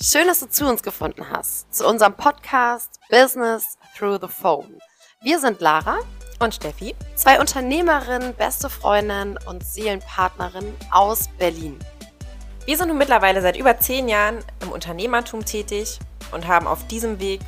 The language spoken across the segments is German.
Schön, dass du zu uns gefunden hast, zu unserem Podcast Business Through the Phone. Wir sind Lara und Steffi, zwei Unternehmerinnen, beste Freundinnen und Seelenpartnerinnen aus Berlin. Wir sind nun mittlerweile seit über zehn Jahren im Unternehmertum tätig und haben auf diesem Weg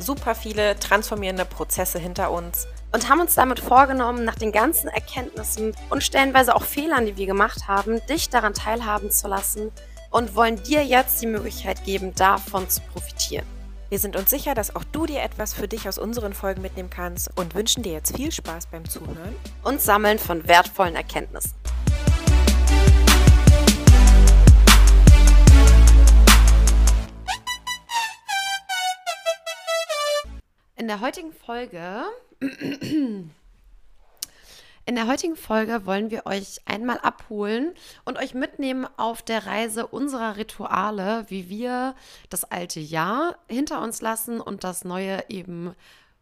super viele transformierende Prozesse hinter uns und haben uns damit vorgenommen, nach den ganzen Erkenntnissen und stellenweise auch Fehlern, die wir gemacht haben, dich daran teilhaben zu lassen und wollen dir jetzt die Möglichkeit geben, davon zu profitieren. Wir sind uns sicher, dass auch du dir etwas für dich aus unseren Folgen mitnehmen kannst und wünschen dir jetzt viel Spaß beim Zuhören und Sammeln von wertvollen Erkenntnissen. In der heutigen Folge in der heutigen Folge wollen wir euch einmal abholen und euch mitnehmen auf der Reise unserer Rituale, wie wir das alte Jahr hinter uns lassen und das neue eben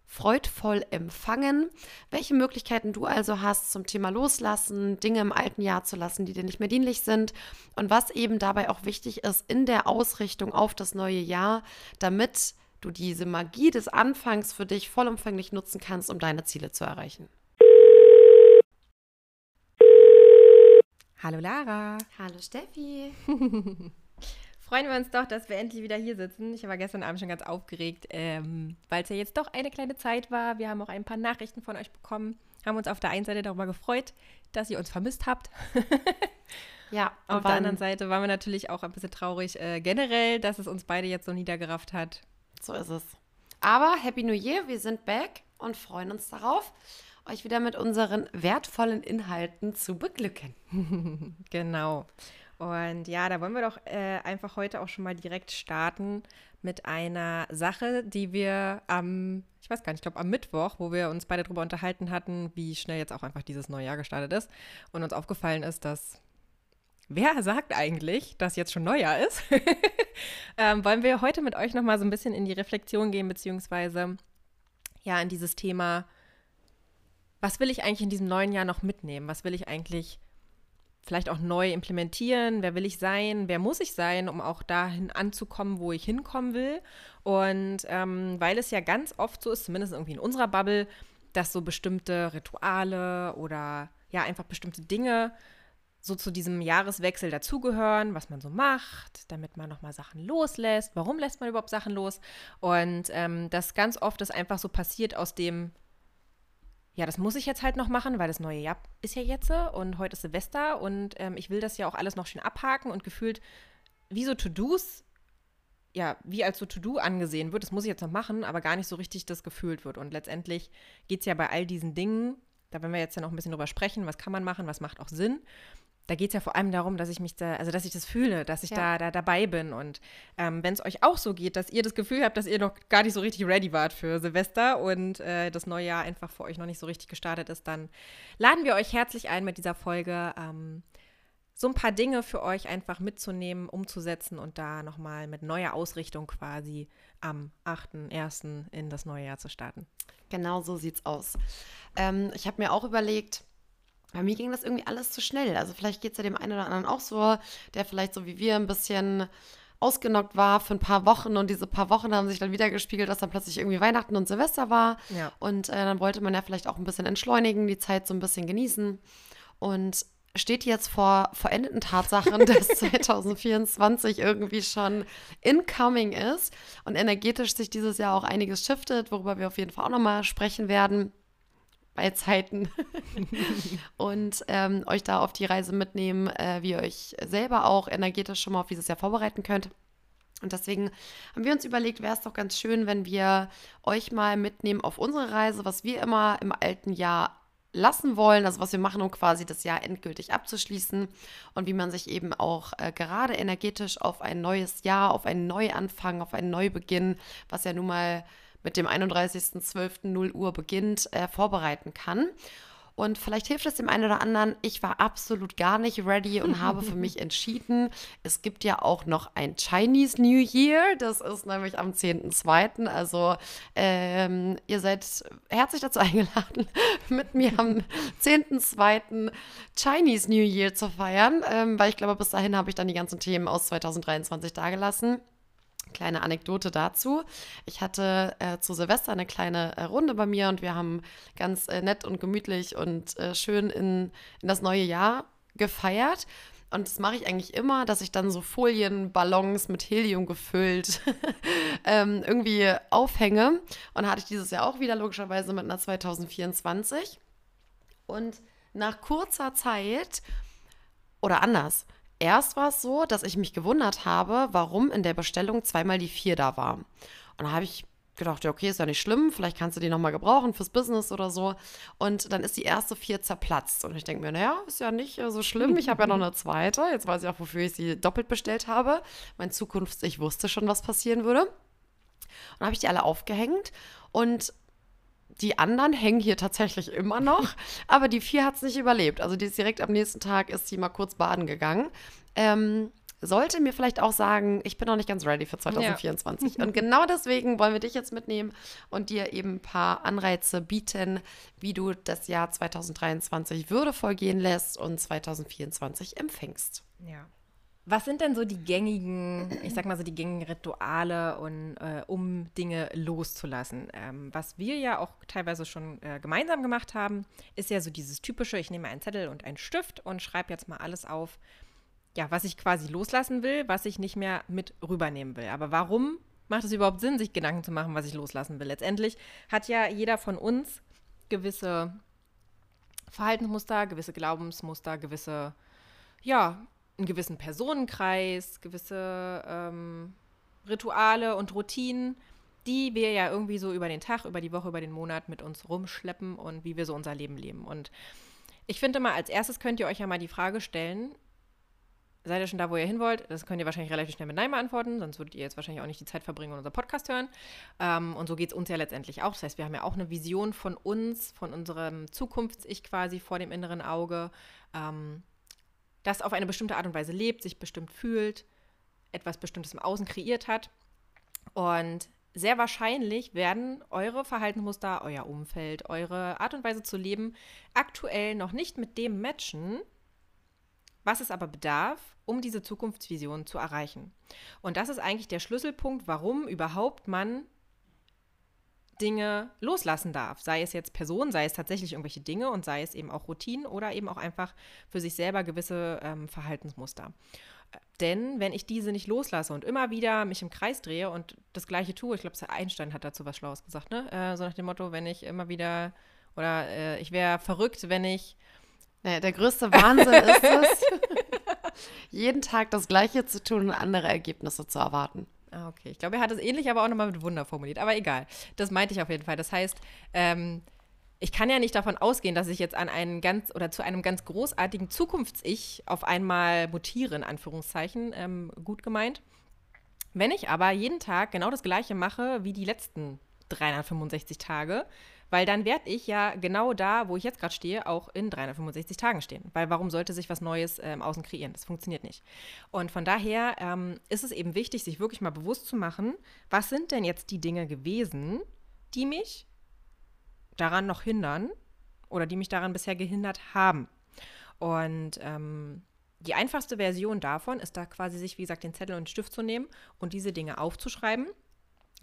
freudvoll empfangen, welche Möglichkeiten du also hast zum Thema Loslassen, Dinge im alten Jahr zu lassen, die dir nicht mehr dienlich sind und was eben dabei auch wichtig ist in der Ausrichtung auf das neue Jahr, damit du diese Magie des Anfangs für dich vollumfänglich nutzen kannst, um deine Ziele zu erreichen. Hallo Lara. Hallo Steffi. Freuen wir uns doch, dass wir endlich wieder hier sitzen. Ich war gestern Abend schon ganz aufgeregt, ähm, weil es ja jetzt doch eine kleine Zeit war. Wir haben auch ein paar Nachrichten von euch bekommen, haben uns auf der einen Seite darüber gefreut, dass ihr uns vermisst habt. ja. Auf der anderen Seite waren wir natürlich auch ein bisschen traurig äh, generell, dass es uns beide jetzt so niedergerafft hat. So ist es. Aber Happy New Year, wir sind back und freuen uns darauf, euch wieder mit unseren wertvollen Inhalten zu beglücken. genau. Und ja, da wollen wir doch äh, einfach heute auch schon mal direkt starten mit einer Sache, die wir am, ich weiß gar nicht, ich glaube am Mittwoch, wo wir uns beide darüber unterhalten hatten, wie schnell jetzt auch einfach dieses neue Jahr gestartet ist und uns aufgefallen ist, dass wer sagt eigentlich, dass jetzt schon Neujahr ist? ähm, wollen wir heute mit euch nochmal so ein bisschen in die Reflexion gehen, beziehungsweise ja, in dieses Thema, was will ich eigentlich in diesem neuen Jahr noch mitnehmen? Was will ich eigentlich vielleicht auch neu implementieren? Wer will ich sein? Wer muss ich sein, um auch dahin anzukommen, wo ich hinkommen will? Und ähm, weil es ja ganz oft so ist, zumindest irgendwie in unserer Bubble, dass so bestimmte Rituale oder ja einfach bestimmte Dinge so zu diesem Jahreswechsel dazugehören, was man so macht, damit man nochmal Sachen loslässt. Warum lässt man überhaupt Sachen los? Und ähm, das ganz oft ist einfach so passiert aus dem, ja, das muss ich jetzt halt noch machen, weil das neue Jahr ist ja jetzt und heute ist Silvester und ähm, ich will das ja auch alles noch schön abhaken und gefühlt wie so To-Dos, ja, wie als so To-Do angesehen wird, das muss ich jetzt noch machen, aber gar nicht so richtig das gefühlt wird. Und letztendlich geht es ja bei all diesen Dingen, da werden wir jetzt ja noch ein bisschen drüber sprechen, was kann man machen, was macht auch Sinn da geht es ja vor allem darum, dass ich mich da, also dass ich das fühle, dass ich ja. da, da dabei bin. Und ähm, wenn es euch auch so geht, dass ihr das Gefühl habt, dass ihr noch gar nicht so richtig ready wart für Silvester und äh, das neue Jahr einfach für euch noch nicht so richtig gestartet ist, dann laden wir euch herzlich ein mit dieser Folge. Ähm, so ein paar Dinge für euch einfach mitzunehmen, umzusetzen und da nochmal mit neuer Ausrichtung quasi am 8.1. in das neue Jahr zu starten. Genau so sieht's aus. Ähm, ich habe mir auch überlegt, bei mir ging das irgendwie alles zu schnell. Also vielleicht geht es ja dem einen oder anderen auch so, der vielleicht so wie wir ein bisschen ausgenockt war für ein paar Wochen und diese paar Wochen haben sich dann wieder gespiegelt, dass dann plötzlich irgendwie Weihnachten und Silvester war. Ja. Und äh, dann wollte man ja vielleicht auch ein bisschen entschleunigen, die Zeit so ein bisschen genießen. Und steht jetzt vor verendeten Tatsachen, dass 2024 irgendwie schon incoming ist und energetisch sich dieses Jahr auch einiges shiftet, worüber wir auf jeden Fall auch nochmal sprechen werden bei Zeiten und ähm, euch da auf die Reise mitnehmen, äh, wie ihr euch selber auch energetisch schon mal auf dieses Jahr vorbereiten könnt. Und deswegen haben wir uns überlegt, wäre es doch ganz schön, wenn wir euch mal mitnehmen auf unsere Reise, was wir immer im alten Jahr lassen wollen, also was wir machen, um quasi das Jahr endgültig abzuschließen und wie man sich eben auch äh, gerade energetisch auf ein neues Jahr, auf einen Neuanfang, auf einen Neubeginn, was ja nun mal mit dem 31.12.0 Uhr beginnt, äh, vorbereiten kann. Und vielleicht hilft es dem einen oder anderen. Ich war absolut gar nicht ready und habe für mich entschieden, es gibt ja auch noch ein Chinese New Year. Das ist nämlich am 10.2. Also ähm, ihr seid herzlich dazu eingeladen, mit mir am 10.2. Chinese New Year zu feiern, ähm, weil ich glaube, bis dahin habe ich dann die ganzen Themen aus 2023 dagelassen. Kleine Anekdote dazu. Ich hatte äh, zu Silvester eine kleine äh, Runde bei mir und wir haben ganz äh, nett und gemütlich und äh, schön in, in das neue Jahr gefeiert. Und das mache ich eigentlich immer, dass ich dann so Folienballons mit Helium gefüllt ähm, irgendwie aufhänge. Und hatte ich dieses Jahr auch wieder logischerweise mit einer 2024. Und nach kurzer Zeit, oder anders, erst war es so, dass ich mich gewundert habe, warum in der Bestellung zweimal die vier da war. Und da habe ich gedacht, ja, okay, ist ja nicht schlimm, vielleicht kannst du die nochmal gebrauchen fürs Business oder so. Und dann ist die erste vier zerplatzt. Und ich denke mir, naja, ist ja nicht so schlimm. Ich habe ja noch eine zweite. Jetzt weiß ich auch, wofür ich sie doppelt bestellt habe. Mein Zukunft, ich wusste schon, was passieren würde. Und dann habe ich die alle aufgehängt. Und die anderen hängen hier tatsächlich immer noch, aber die vier hat es nicht überlebt. Also die ist direkt am nächsten Tag, ist sie mal kurz baden gegangen. Ähm, sollte mir vielleicht auch sagen, ich bin noch nicht ganz ready für 2024. Ja. Und genau deswegen wollen wir dich jetzt mitnehmen und dir eben ein paar Anreize bieten, wie du das Jahr 2023 würdevoll gehen lässt und 2024 empfängst. Ja. Was sind denn so die gängigen, ich sag mal so die gängigen Rituale, und, äh, um Dinge loszulassen? Ähm, was wir ja auch teilweise schon äh, gemeinsam gemacht haben, ist ja so dieses typische, ich nehme einen Zettel und einen Stift und schreibe jetzt mal alles auf, ja, was ich quasi loslassen will, was ich nicht mehr mit rübernehmen will. Aber warum macht es überhaupt Sinn, sich Gedanken zu machen, was ich loslassen will? Letztendlich hat ja jeder von uns gewisse Verhaltensmuster, gewisse Glaubensmuster, gewisse, ja, einen gewissen Personenkreis, gewisse ähm, Rituale und Routinen, die wir ja irgendwie so über den Tag, über die Woche, über den Monat mit uns rumschleppen und wie wir so unser Leben leben. Und ich finde mal, als erstes könnt ihr euch ja mal die Frage stellen, seid ihr schon da, wo ihr hin wollt? Das könnt ihr wahrscheinlich relativ schnell mit Nein beantworten, sonst würdet ihr jetzt wahrscheinlich auch nicht die Zeit verbringen und unseren Podcast hören. Ähm, und so geht es uns ja letztendlich auch. Das heißt, wir haben ja auch eine Vision von uns, von unserem Zukunfts-Ich quasi vor dem inneren Auge, ähm, das auf eine bestimmte Art und Weise lebt, sich bestimmt fühlt, etwas Bestimmtes im Außen kreiert hat. Und sehr wahrscheinlich werden eure Verhaltensmuster, euer Umfeld, eure Art und Weise zu leben aktuell noch nicht mit dem matchen, was es aber bedarf, um diese Zukunftsvision zu erreichen. Und das ist eigentlich der Schlüsselpunkt, warum überhaupt man Dinge loslassen darf. Sei es jetzt Personen, sei es tatsächlich irgendwelche Dinge und sei es eben auch Routinen oder eben auch einfach für sich selber gewisse ähm, Verhaltensmuster. Denn wenn ich diese nicht loslasse und immer wieder mich im Kreis drehe und das Gleiche tue, ich glaube, Einstein hat dazu was Schlaues gesagt, ne? Äh, so nach dem Motto, wenn ich immer wieder oder äh, ich wäre verrückt, wenn ich naja, der größte Wahnsinn ist es, jeden Tag das Gleiche zu tun und andere Ergebnisse zu erwarten. Ah, okay. Ich glaube, er hat es ähnlich, aber auch nochmal mit Wunder formuliert. Aber egal. Das meinte ich auf jeden Fall. Das heißt, ähm, ich kann ja nicht davon ausgehen, dass ich jetzt an einen ganz oder zu einem ganz großartigen Zukunfts-Ich auf einmal mutiere, in Anführungszeichen, ähm, gut gemeint. Wenn ich aber jeden Tag genau das Gleiche mache wie die letzten 365 Tage, weil dann werde ich ja genau da, wo ich jetzt gerade stehe, auch in 365 Tagen stehen. Weil warum sollte sich was Neues äh, im Außen kreieren? Das funktioniert nicht. Und von daher ähm, ist es eben wichtig, sich wirklich mal bewusst zu machen, was sind denn jetzt die Dinge gewesen, die mich daran noch hindern oder die mich daran bisher gehindert haben. Und ähm, die einfachste Version davon ist da quasi sich, wie gesagt, den Zettel und den Stift zu nehmen und diese Dinge aufzuschreiben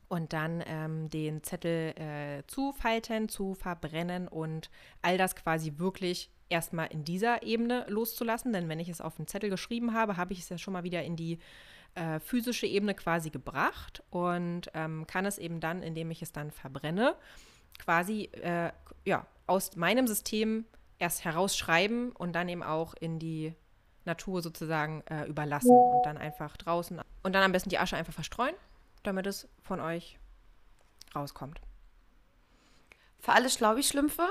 und dann ähm, den Zettel äh, zu falten, zu verbrennen und all das quasi wirklich erstmal in dieser Ebene loszulassen. Denn wenn ich es auf den Zettel geschrieben habe, habe ich es ja schon mal wieder in die äh, physische Ebene quasi gebracht und ähm, kann es eben dann, indem ich es dann verbrenne, quasi äh, ja, aus meinem System erst herausschreiben und dann eben auch in die Natur sozusagen äh, überlassen und dann einfach draußen und dann am besten die Asche einfach verstreuen damit es von euch rauskommt. Für alle Schlaubi-Schlümpfe,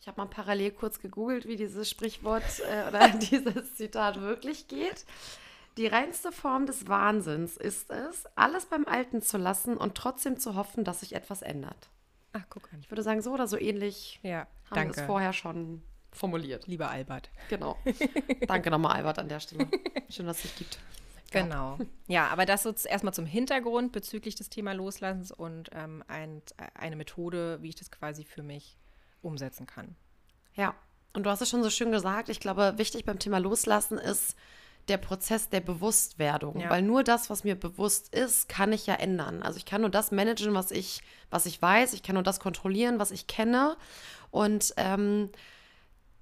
ich habe mal parallel kurz gegoogelt, wie dieses Sprichwort äh, oder dieses Zitat wirklich geht. Die reinste Form des Wahnsinns ist es, alles beim Alten zu lassen und trotzdem zu hoffen, dass sich etwas ändert. Ach, guck an. Ich würde sagen, so oder so ähnlich ja, haben danke. wir es vorher schon formuliert. Lieber Albert. Genau. danke nochmal, Albert, an der Stelle. Schön, dass es dich gibt. Genau. Ja, aber das so erstmal zum Hintergrund bezüglich des Thema Loslassens und ähm, ein, eine Methode, wie ich das quasi für mich umsetzen kann. Ja, und du hast es schon so schön gesagt. Ich glaube, wichtig beim Thema Loslassen ist, der Prozess der Bewusstwerdung, Ja. weil nur das, was mir bewusst ist, kann ich ja ändern. Also ich kann nur das managen, was ich, was ich weiß, ich kann nur das kontrollieren, was ich kenne. Und ähm,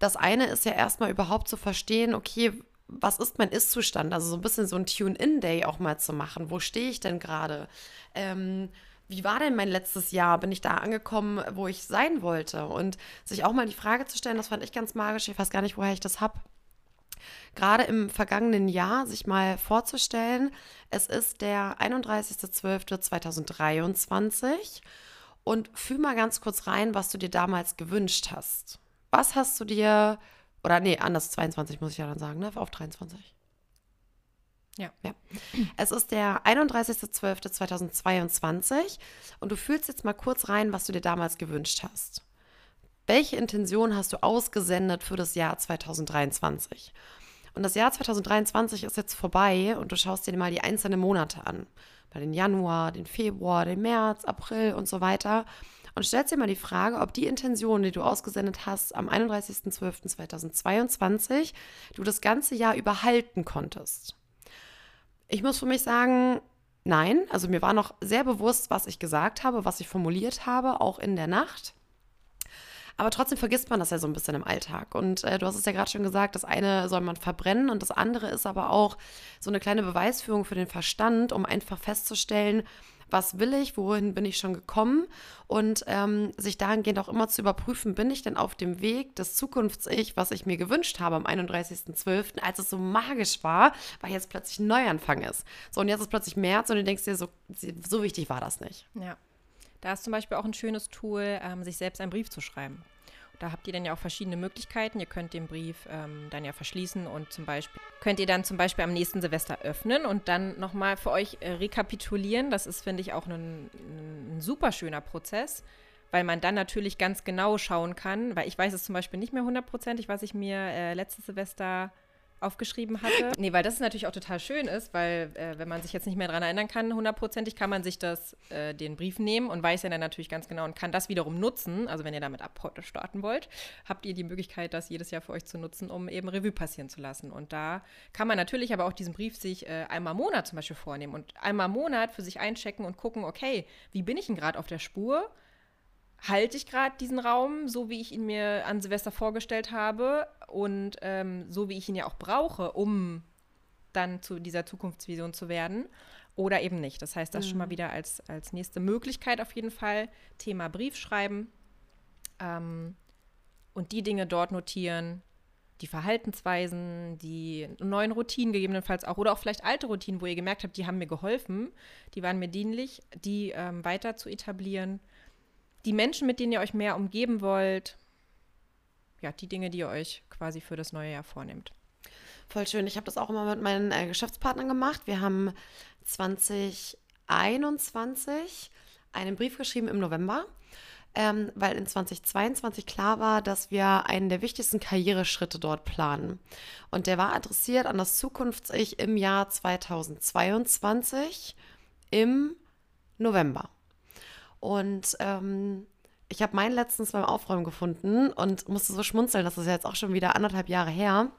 das eine ist ja erstmal überhaupt zu verstehen, okay, was ist mein Ist-Zustand? Also so ein bisschen so ein Tune-In-Day auch mal zu machen. Wo stehe ich denn gerade? Ähm, wie war denn mein letztes Jahr? Bin ich da angekommen, wo ich sein wollte? Und sich auch mal die Frage zu stellen, das fand ich ganz magisch. Ich weiß gar nicht, woher ich das habe. Gerade im vergangenen Jahr sich mal vorzustellen, es ist der 31.12.2023 und fühl mal ganz kurz rein, was du dir damals gewünscht hast. Was hast du dir, oder nee, anders 22 muss ich ja dann sagen, ne? Auf 23. Ja. ja. Es ist der 31.12.2022 und du fühlst jetzt mal kurz rein, was du dir damals gewünscht hast. Welche Intention hast du ausgesendet für das Jahr 2023? Und das Jahr 2023 ist jetzt vorbei und du schaust dir mal die einzelnen Monate an. Mal den Januar, den Februar, den März, April und so weiter. Und stellst dir mal die Frage, ob die Intention, die du ausgesendet hast am 31.12.2022, du das ganze Jahr überhalten konntest. Ich muss für mich sagen, nein. Also mir war noch sehr bewusst, was ich gesagt habe, was ich formuliert habe, auch in der Nacht. Aber trotzdem vergisst man das ja so ein bisschen im Alltag. Und äh, du hast es ja gerade schon gesagt, das eine soll man verbrennen und das andere ist aber auch so eine kleine Beweisführung für den Verstand, um einfach festzustellen, was will ich, wohin bin ich schon gekommen und ähm, sich dahingehend auch immer zu überprüfen, bin ich denn auf dem Weg des Zukunfts-Ich, was ich mir gewünscht habe am 31.12., als es so magisch war, weil jetzt plötzlich ein Neuanfang ist. So, und jetzt ist plötzlich März und du denkst dir, so, so wichtig war das nicht. Ja. Da ist zum Beispiel auch ein schönes Tool, ähm, sich selbst einen Brief zu schreiben. Da habt ihr dann ja auch verschiedene Möglichkeiten. Ihr könnt den Brief ähm, dann ja verschließen und zum Beispiel könnt ihr dann zum Beispiel am nächsten Silvester öffnen und dann nochmal für euch äh, rekapitulieren. Das ist, finde ich, auch ein, ein super schöner Prozess, weil man dann natürlich ganz genau schauen kann, weil ich weiß es zum Beispiel nicht mehr hundertprozentig, was ich mir äh, letztes Silvester aufgeschrieben hatte. Nee, weil das natürlich auch total schön ist, weil äh, wenn man sich jetzt nicht mehr daran erinnern kann, hundertprozentig, kann man sich das, äh, den Brief nehmen und weiß ja dann natürlich ganz genau und kann das wiederum nutzen. Also wenn ihr damit ab heute starten wollt, habt ihr die Möglichkeit, das jedes Jahr für euch zu nutzen, um eben Revue passieren zu lassen. Und da kann man natürlich aber auch diesen Brief sich äh, einmal im Monat zum Beispiel vornehmen und einmal im Monat für sich einchecken und gucken, okay, wie bin ich denn gerade auf der Spur? Halte ich gerade diesen Raum, so wie ich ihn mir an Silvester vorgestellt habe und ähm, so wie ich ihn ja auch brauche, um dann zu dieser Zukunftsvision zu werden oder eben nicht. Das heißt, das mhm. schon mal wieder als, als nächste Möglichkeit auf jeden Fall. Thema Brief schreiben ähm, und die Dinge dort notieren, die Verhaltensweisen, die neuen Routinen gegebenenfalls auch oder auch vielleicht alte Routinen, wo ihr gemerkt habt, die haben mir geholfen, die waren mir dienlich, die ähm, weiter zu etablieren die Menschen, mit denen ihr euch mehr umgeben wollt, ja, die Dinge, die ihr euch quasi für das neue Jahr vornehmt. Voll schön. Ich habe das auch immer mit meinen äh, Geschäftspartnern gemacht. Wir haben 2021 einen Brief geschrieben im November, ähm, weil in 2022 klar war, dass wir einen der wichtigsten Karriereschritte dort planen. Und der war adressiert an das Zukunfts-Ich im Jahr 2022 im November. Und ähm, ich habe meinen letztens beim Aufräumen gefunden und musste so schmunzeln, das ist ja jetzt auch schon wieder anderthalb Jahre her.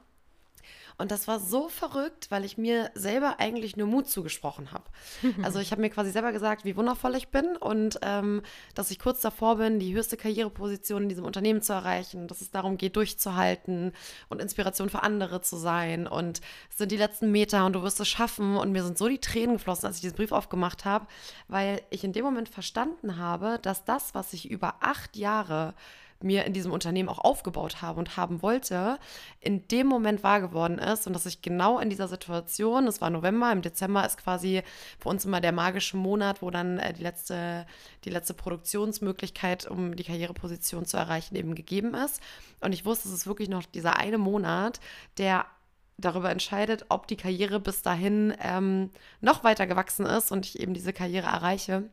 Und das war so verrückt, weil ich mir selber eigentlich nur Mut zugesprochen habe. Also ich habe mir quasi selber gesagt, wie wundervoll ich bin und ähm, dass ich kurz davor bin, die höchste Karriereposition in diesem Unternehmen zu erreichen, dass es darum geht, durchzuhalten und Inspiration für andere zu sein. Und es sind die letzten Meter und du wirst es schaffen. Und mir sind so die Tränen geflossen, als ich diesen Brief aufgemacht habe, weil ich in dem Moment verstanden habe, dass das, was ich über acht Jahre mir in diesem Unternehmen auch aufgebaut habe und haben wollte, in dem Moment wahr geworden ist und dass ich genau in dieser Situation, das war November, im Dezember ist quasi für uns immer der magische Monat, wo dann äh, die, letzte, die letzte Produktionsmöglichkeit, um die Karriereposition zu erreichen, eben gegeben ist. Und ich wusste, es ist wirklich noch dieser eine Monat, der darüber entscheidet, ob die Karriere bis dahin ähm, noch weiter gewachsen ist und ich eben diese Karriere erreiche.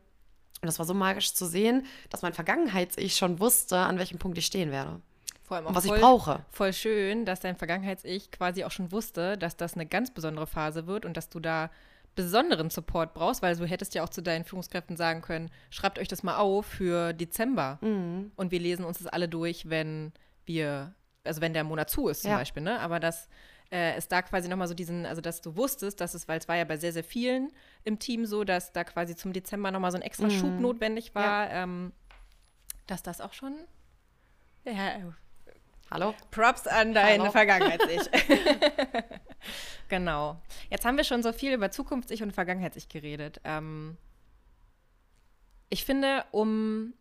Und das war so magisch zu sehen, dass mein Vergangenheits-Ich schon wusste, an welchem Punkt ich stehen werde. Vor allem auch und was voll, ich brauche. Voll schön, dass dein Vergangenheits-Ich quasi auch schon wusste, dass das eine ganz besondere Phase wird und dass du da besonderen Support brauchst, weil du hättest ja auch zu deinen Führungskräften sagen können, schreibt euch das mal auf für Dezember. Mhm. Und wir lesen uns das alle durch, wenn wir, also wenn der Monat zu ist zum Ja. Beispiel, ne? Aber das äh, es da quasi nochmal so diesen, also dass du wusstest, dass es, weil es war ja bei sehr, sehr vielen im Team so, dass da quasi zum Dezember nochmal so ein extra Schub Mhm. notwendig war, ähm, dass das auch schon. Ja, Hallo? Props an deine Hallo. Vergangenheits-Ich. genau. Jetzt haben wir schon so viel über Zukunfts-Ich und Vergangenheits-Ich geredet. Ähm, ich finde, um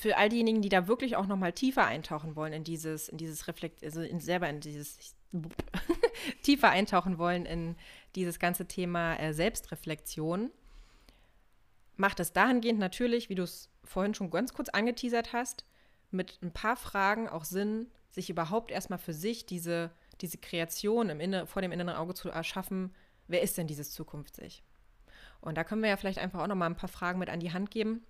für all diejenigen, die da wirklich auch noch mal tiefer eintauchen wollen in dieses, in dieses Reflekt, also in, selber in dieses tiefer eintauchen wollen in dieses ganze Thema äh, Selbstreflexion, macht es dahingehend natürlich, wie du es vorhin schon ganz kurz angeteasert hast, mit ein paar Fragen auch Sinn, sich überhaupt erstmal für sich diese, diese Kreation im Inne, vor dem inneren Auge zu erschaffen, wer ist denn dieses Zukunfts-Ich? Und da können wir ja vielleicht einfach auch noch mal ein paar Fragen mit an die Hand geben,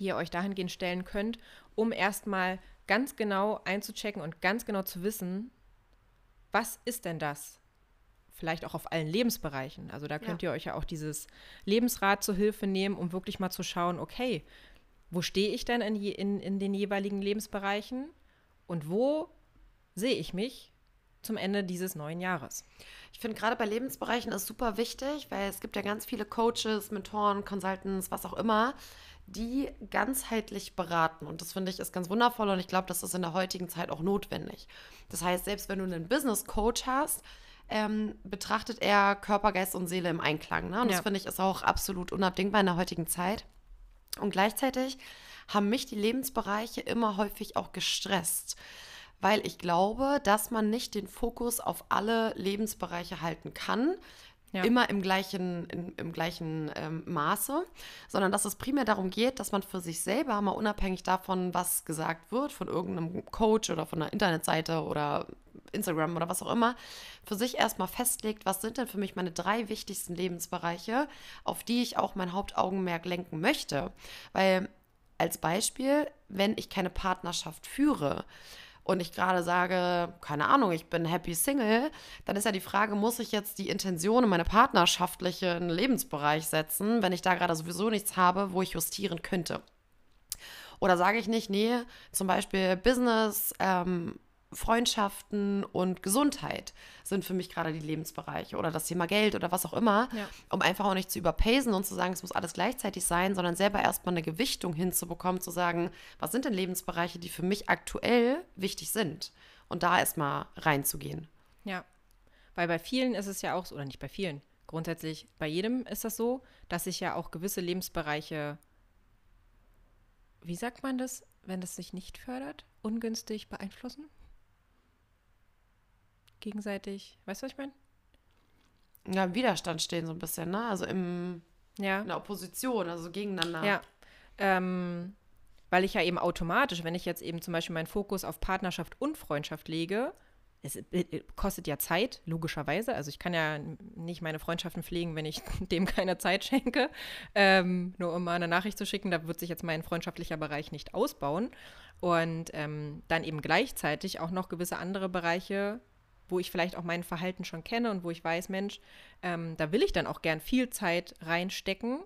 die ihr euch dahingehend stellen könnt, um erstmal ganz genau einzuchecken und ganz genau zu wissen, was ist denn das? Vielleicht auch auf allen Lebensbereichen. Also da könnt ihr euch ja auch dieses Lebensrad zur Hilfe nehmen, um wirklich mal zu schauen, okay, wo stehe ich denn in, je, in, in den jeweiligen Lebensbereichen und wo sehe ich mich zum Ende dieses neuen Jahres? Ich finde gerade bei Lebensbereichen ist super wichtig, weil es gibt ja ganz viele Coaches, Mentoren, Consultants, was auch immer, die ganzheitlich beraten. Und das finde ich ist ganz wundervoll und ich glaube, das ist in der heutigen Zeit auch notwendig. Das heißt, selbst wenn du einen Business Coach hast, ähm, betrachtet er Körper, Geist und Seele im Einklang. Ne? Und Ja. das finde ich ist auch absolut unabdingbar in der heutigen Zeit. Und gleichzeitig haben mich die Lebensbereiche immer häufig auch gestresst, weil ich glaube, dass man nicht den Fokus auf alle Lebensbereiche halten kann, Ja. immer im gleichen, in, im gleichen ähm, Maße, sondern dass es primär darum geht, dass man für sich selber mal unabhängig davon, was gesagt wird, von irgendeinem Coach oder von einer Internetseite oder Instagram oder was auch immer, für sich erstmal festlegt, was sind denn für mich meine drei wichtigsten Lebensbereiche, auf die ich auch mein Hauptaugenmerk lenken möchte. Weil als Beispiel, wenn ich keine Partnerschaft führe und ich gerade sage, keine Ahnung, ich bin happy Single, dann ist ja die Frage, muss ich jetzt die Intention in meine partnerschaftlichen Lebensbereich setzen, wenn ich da gerade sowieso nichts habe, wo ich justieren könnte? Oder sage ich nicht, nee, zum Beispiel Business, ähm, Freundschaften und Gesundheit sind für mich gerade die Lebensbereiche oder das Thema Geld oder was auch immer, Ja. um einfach auch nicht zu überpacen und zu sagen, es muss alles gleichzeitig sein, sondern selber erstmal eine Gewichtung hinzubekommen, zu sagen, was sind denn Lebensbereiche, die für mich aktuell wichtig sind und da erstmal reinzugehen. Ja, weil bei vielen ist es ja auch so, oder nicht bei vielen, grundsätzlich bei jedem ist das so, dass sich ja auch gewisse Lebensbereiche, wie sagt man das, wenn das sich nicht fördert, ungünstig beeinflussen? Gegenseitig, weißt du, was ich meine? Ja, im Widerstand stehen so ein bisschen, ne? Also im, Ja. in der Opposition, also gegeneinander. Ja. Ähm, weil ich ja eben automatisch, wenn ich jetzt eben zum Beispiel meinen Fokus auf Partnerschaft und Freundschaft lege, es äh, kostet ja Zeit, logischerweise. Also ich kann ja nicht meine Freundschaften pflegen, wenn ich dem keine Zeit schenke. Ähm, nur um mal eine Nachricht zu schicken, da wird sich jetzt mein freundschaftlicher Bereich nicht ausbauen. Und ähm, dann eben gleichzeitig auch noch gewisse andere Bereiche, wo ich vielleicht auch mein Verhalten schon kenne und wo ich weiß, Mensch, ähm, da will ich dann auch gern viel Zeit reinstecken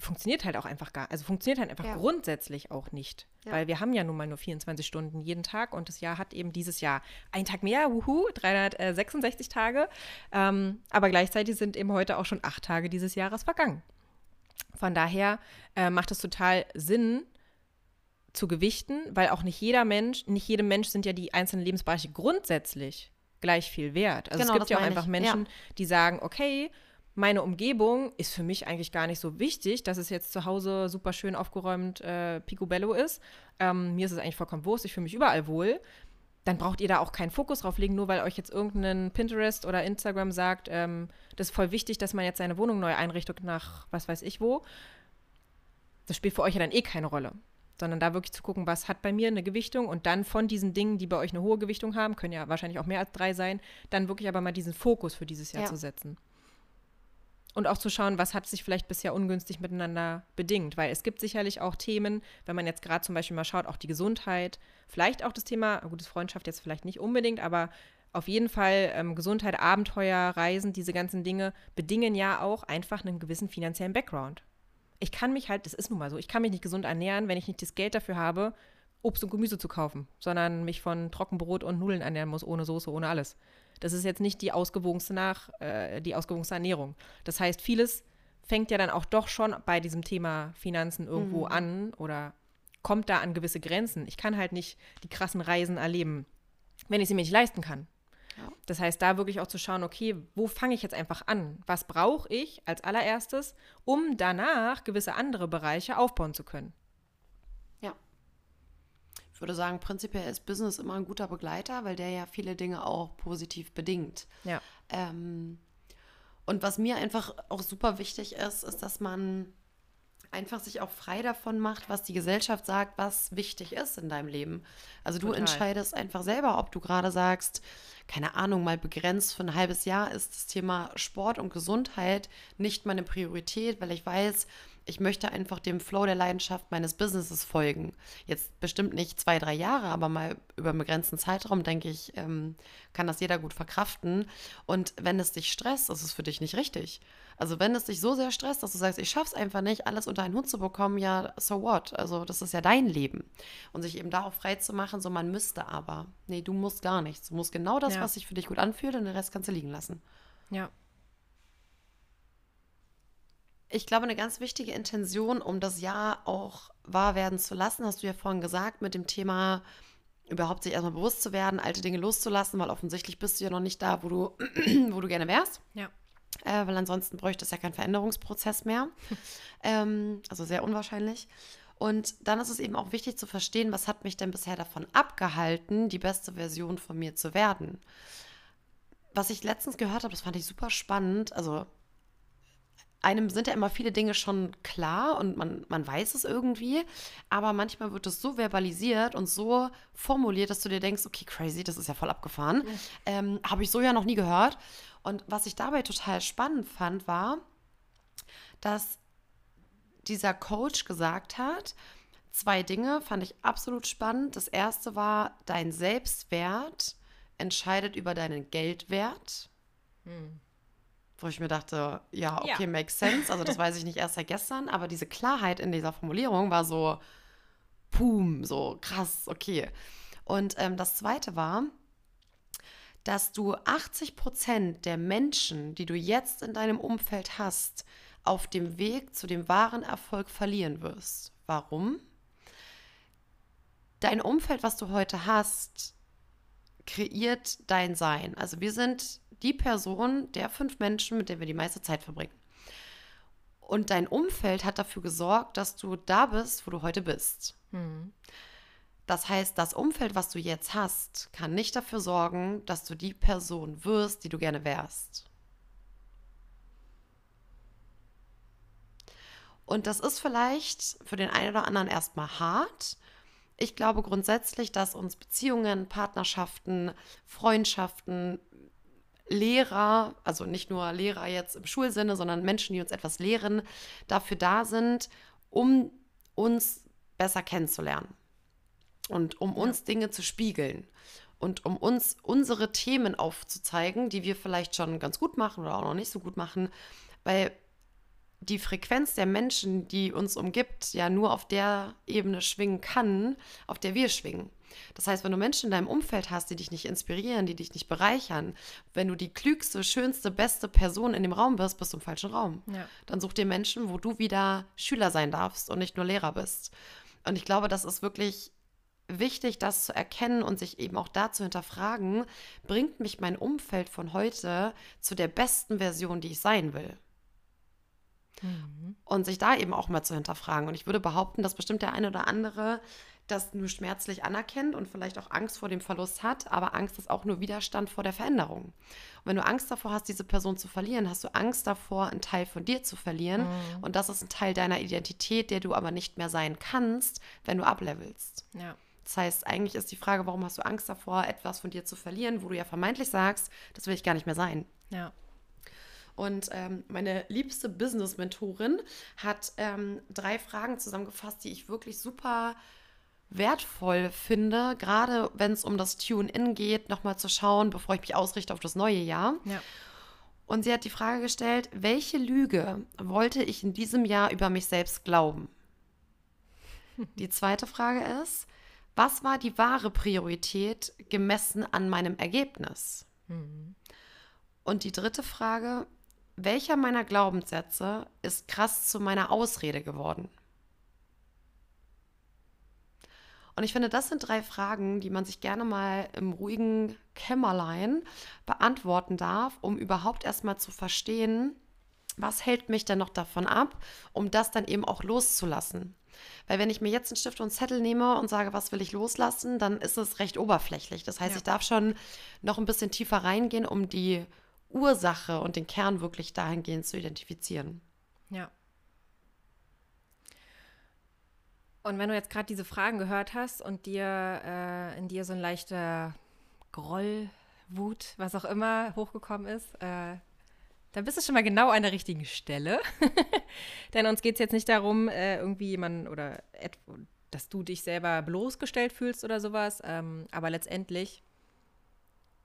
funktioniert halt auch einfach gar, also funktioniert halt einfach Ja. grundsätzlich auch nicht. Ja. Weil wir haben ja nun mal nur 24 Stunden jeden Tag und das Jahr hat eben dieses Jahr ein Tag mehr, wuhu, 366 Tage. Ähm, aber gleichzeitig sind eben heute auch schon acht Tage dieses Jahres vergangen. Von daher äh, macht es total Sinn, zu gewichten, weil auch nicht jeder Mensch, nicht jedem Mensch sind ja die einzelnen Lebensbereiche grundsätzlich gleich viel wert. Also Genau, es gibt ja auch einfach ich, Menschen, die sagen, okay, meine Umgebung ist für mich eigentlich gar nicht so wichtig, dass es jetzt zu Hause super schön aufgeräumt äh, Picobello ist. Ähm, mir ist es eigentlich vollkommen wurscht, ich fühle mich überall wohl. Dann braucht ihr da auch keinen Fokus drauf legen, nur weil euch jetzt irgendein Pinterest oder Instagram sagt, ähm, das ist voll wichtig, dass man jetzt seine Wohnung neu einrichtet nach was weiß ich wo. Das spielt für euch ja dann eh keine Rolle sondern da wirklich zu gucken, was hat bei mir eine Gewichtung und dann von diesen Dingen, die bei euch eine hohe Gewichtung haben, können ja wahrscheinlich auch mehr als drei sein, dann wirklich aber mal diesen Fokus für dieses Jahr Ja. zu setzen. Und auch zu schauen, was hat sich vielleicht bisher ungünstig miteinander bedingt. Weil es gibt sicherlich auch Themen, wenn man jetzt gerade zum Beispiel mal schaut, auch die Gesundheit, vielleicht auch das Thema, gutes Freundschaft jetzt vielleicht nicht unbedingt, aber auf jeden Fall ähm, Gesundheit, Abenteuer, Reisen, diese ganzen Dinge bedingen ja auch einfach einen gewissen finanziellen Background. Ich kann mich halt, das ist nun mal so, ich kann mich nicht gesund ernähren, wenn ich nicht das Geld dafür habe, Obst und Gemüse zu kaufen, sondern mich von Trockenbrot und Nudeln ernähren muss, ohne Soße, ohne alles. Das ist jetzt nicht die ausgewogenste nach, äh, die ausgewogenste Ernährung. Das heißt, vieles fängt ja dann auch doch schon bei diesem Thema Finanzen irgendwo mhm. an oder kommt da an gewisse Grenzen. Ich kann halt nicht die krassen Reisen erleben, wenn ich sie mir nicht leisten kann. Ja. Das heißt, da wirklich auch zu schauen, okay, wo fange ich jetzt einfach an? Was brauche ich als allererstes, um danach gewisse andere Bereiche aufbauen zu können? Ja. Ich würde sagen, prinzipiell ist Business immer ein guter Begleiter, weil der ja viele Dinge auch positiv bedingt. Ja. Ähm, und was mir einfach auch super wichtig ist, ist, dass man einfach sich auch frei davon macht, was die Gesellschaft sagt, was wichtig ist in deinem Leben. Also du Total. entscheidest einfach selber, ob du gerade sagst, keine Ahnung, mal begrenzt für ein halbes Jahr ist das Thema Sport und Gesundheit nicht meine Priorität, weil ich weiß, ich möchte einfach dem Flow der Leidenschaft meines Businesses folgen. Jetzt bestimmt nicht zwei, drei Jahre, aber mal über einen begrenzten Zeitraum, denke ich, ähm, kann das jeder gut verkraften. Und wenn es dich stresst, ist es für dich nicht richtig. Also wenn es dich so sehr stresst, dass du sagst, ich schaff's einfach nicht, alles unter einen Hut zu bekommen, ja, so what? Also das ist ja dein Leben. Und sich eben darauf frei zu machen, so man müsste aber. Nee, du musst gar nichts. Du musst genau das, ja. was sich für dich gut anfühlt und den Rest kannst du liegen lassen. Ja. Ich glaube, eine ganz wichtige Intention, um das Jahr auch wahr werden zu lassen, hast du ja vorhin gesagt, mit dem Thema überhaupt sich erstmal bewusst zu werden, alte Dinge loszulassen, weil offensichtlich bist du ja noch nicht da, wo du, wo du gerne wärst. Ja äh, weil ansonsten bräuchte es ja keinen Veränderungsprozess mehr. ähm, also sehr unwahrscheinlich. Und dann ist es eben auch wichtig zu verstehen, was hat mich denn bisher davon abgehalten, die beste Version von mir zu werden. Was ich letztens gehört habe, das fand ich super spannend. Also einem sind ja immer viele Dinge schon klar und man, man weiß es irgendwie, aber manchmal wird es so verbalisiert und so formuliert, dass du dir denkst, okay, crazy, das ist ja voll abgefahren. Ähm, Habe ich so ja noch nie gehört. Und was ich dabei total spannend fand, war, dass dieser Coach gesagt hat, zwei Dinge fand ich absolut spannend. Das erste war, dein Selbstwert entscheidet über deinen Geldwert. Hm. Wo ich mir dachte, ja, okay, ja. makes sense. Also das weiß ich nicht erst seit gestern, aber diese Klarheit in dieser Formulierung war so, pum, so krass, okay. Und ähm, das zweite war, dass du 80 Prozent der Menschen, die du jetzt in deinem Umfeld hast, auf dem Weg zu dem wahren Erfolg verlieren wirst. Warum? Dein Umfeld, was du heute hast, kreiert dein Sein. Also wir sind die Person der fünf Menschen, mit denen wir die meiste Zeit verbringen. Und dein Umfeld hat dafür gesorgt, dass du da bist, wo du heute bist. Mhm. Das heißt, das Umfeld, was du jetzt hast, kann nicht dafür sorgen, dass du die Person wirst, die du gerne wärst. Und das ist vielleicht für den einen oder anderen erstmal hart. Ich glaube grundsätzlich, dass uns Beziehungen, Partnerschaften, Freundschaften, Lehrer, also nicht nur Lehrer jetzt im Schulsinne, sondern Menschen, die uns etwas lehren, dafür da sind, um uns besser kennenzulernen und um uns Dinge zu spiegeln und um uns unsere Themen aufzuzeigen, die wir vielleicht schon ganz gut machen oder auch noch nicht so gut machen, weil die Frequenz der Menschen, die uns umgibt, ja nur auf der Ebene schwingen kann, auf der wir schwingen. Das heißt, wenn du Menschen in deinem Umfeld hast, die dich nicht inspirieren, die dich nicht bereichern, wenn du die klügste, schönste, beste Person in dem Raum bist, bist du im falschen Raum. Ja. Dann such dir Menschen, wo du wieder Schüler sein darfst und nicht nur Lehrer bist. Und ich glaube, das ist wirklich wichtig, das zu erkennen und sich eben auch da zu hinterfragen, bringt mich mein Umfeld von heute zu der besten Version, die ich sein will. Mhm. Und sich da eben auch mal zu hinterfragen. Und ich würde behaupten, dass bestimmt der eine oder andere das nur schmerzlich anerkennt und vielleicht auch Angst vor dem Verlust hat, aber Angst ist auch nur Widerstand vor der Veränderung. Und wenn du Angst davor hast, diese Person zu verlieren, hast du Angst davor, einen Teil von dir zu verlieren. Mhm. Und das ist ein Teil deiner Identität, der du aber nicht mehr sein kannst, wenn du ablevelst. Ja. Das heißt, eigentlich ist die Frage, warum hast du Angst davor, etwas von dir zu verlieren, wo du ja vermeintlich sagst, das will ich gar nicht mehr sein. Ja. Und ähm, meine liebste Business-Mentorin hat ähm, drei Fragen zusammengefasst, die ich wirklich super wertvoll finde, gerade wenn es um das Tune-In geht, nochmal zu schauen, bevor ich mich ausrichte auf das neue Jahr. Ja. Und sie hat die Frage gestellt, welche Lüge wollte ich in diesem Jahr über mich selbst glauben? Die zweite Frage ist, Was war die wahre Priorität gemessen an meinem Ergebnis? Mhm. Und die dritte Frage, welcher meiner Glaubenssätze ist krass zu meiner Ausrede geworden? Und ich finde, das sind drei Fragen, die man sich gerne mal im ruhigen Kämmerlein beantworten darf, um überhaupt erstmal zu verstehen, was hält mich denn noch davon ab, um das dann eben auch loszulassen. Weil wenn ich mir jetzt einen Stift und einen Zettel nehme und sage, was will ich loslassen, dann ist es recht oberflächlich. Das heißt, Ja. ich darf schon noch ein bisschen tiefer reingehen, um die Ursache und den Kern wirklich dahingehend zu identifizieren. Ja. Und wenn du jetzt gerade diese Fragen gehört hast und dir äh, in dir so ein leichter Groll, Wut, was auch immer hochgekommen ist, äh, dann bist du schon mal genau an der richtigen Stelle. Denn uns geht es jetzt nicht darum, äh, irgendwie jemanden oder dass du dich selber bloßgestellt fühlst oder sowas. Ähm, aber letztendlich,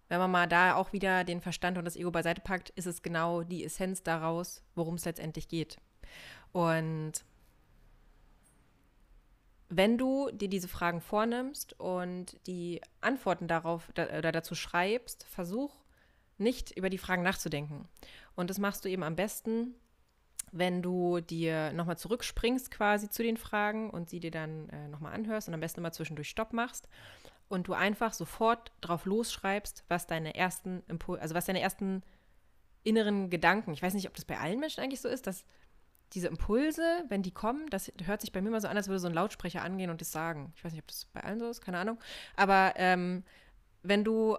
wenn man mal da auch wieder den Verstand und das Ego beiseite packt, ist es genau die Essenz daraus, worum es letztendlich geht. Und wenn du dir diese Fragen vornimmst und die Antworten darauf da, oder dazu schreibst, versuch nicht über die Fragen nachzudenken. Und das machst du eben am besten, wenn du dir nochmal zurückspringst quasi zu den Fragen und sie dir dann äh, nochmal anhörst und am besten immer zwischendurch Stopp machst und du einfach sofort drauf losschreibst, was deine ersten Impul also was deine ersten inneren Gedanken, ich weiß nicht, ob das bei allen Menschen eigentlich so ist, dass diese Impulse, wenn die kommen, das hört sich bei mir immer so an, als würde so ein Lautsprecher angehen und das sagen. Ich weiß nicht, ob das bei allen so ist, keine Ahnung. Aber ähm, wenn du,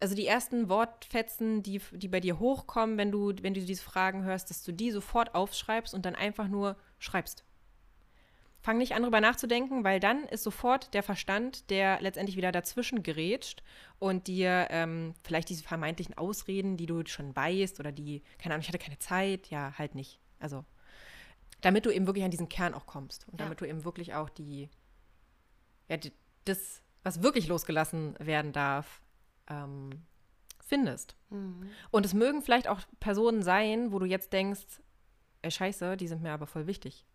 also die ersten Wortfetzen, die, die bei dir hochkommen, wenn du, wenn du diese Fragen hörst, dass du die sofort aufschreibst und dann einfach nur schreibst. Fang nicht an, drüber nachzudenken, weil dann ist sofort der Verstand, der letztendlich wieder dazwischen gerätscht und dir ähm, vielleicht diese vermeintlichen Ausreden, die du schon weißt oder die, keine Ahnung, ich hatte keine Zeit, ja, halt nicht. Also, damit du eben wirklich an diesen Kern auch kommst und Ja. damit du eben wirklich auch die, ja, die, das, was wirklich losgelassen werden darf, ähm, findest. Und es mögen vielleicht auch Personen sein, wo du jetzt denkst, ey, scheiße, die sind mir aber voll wichtig.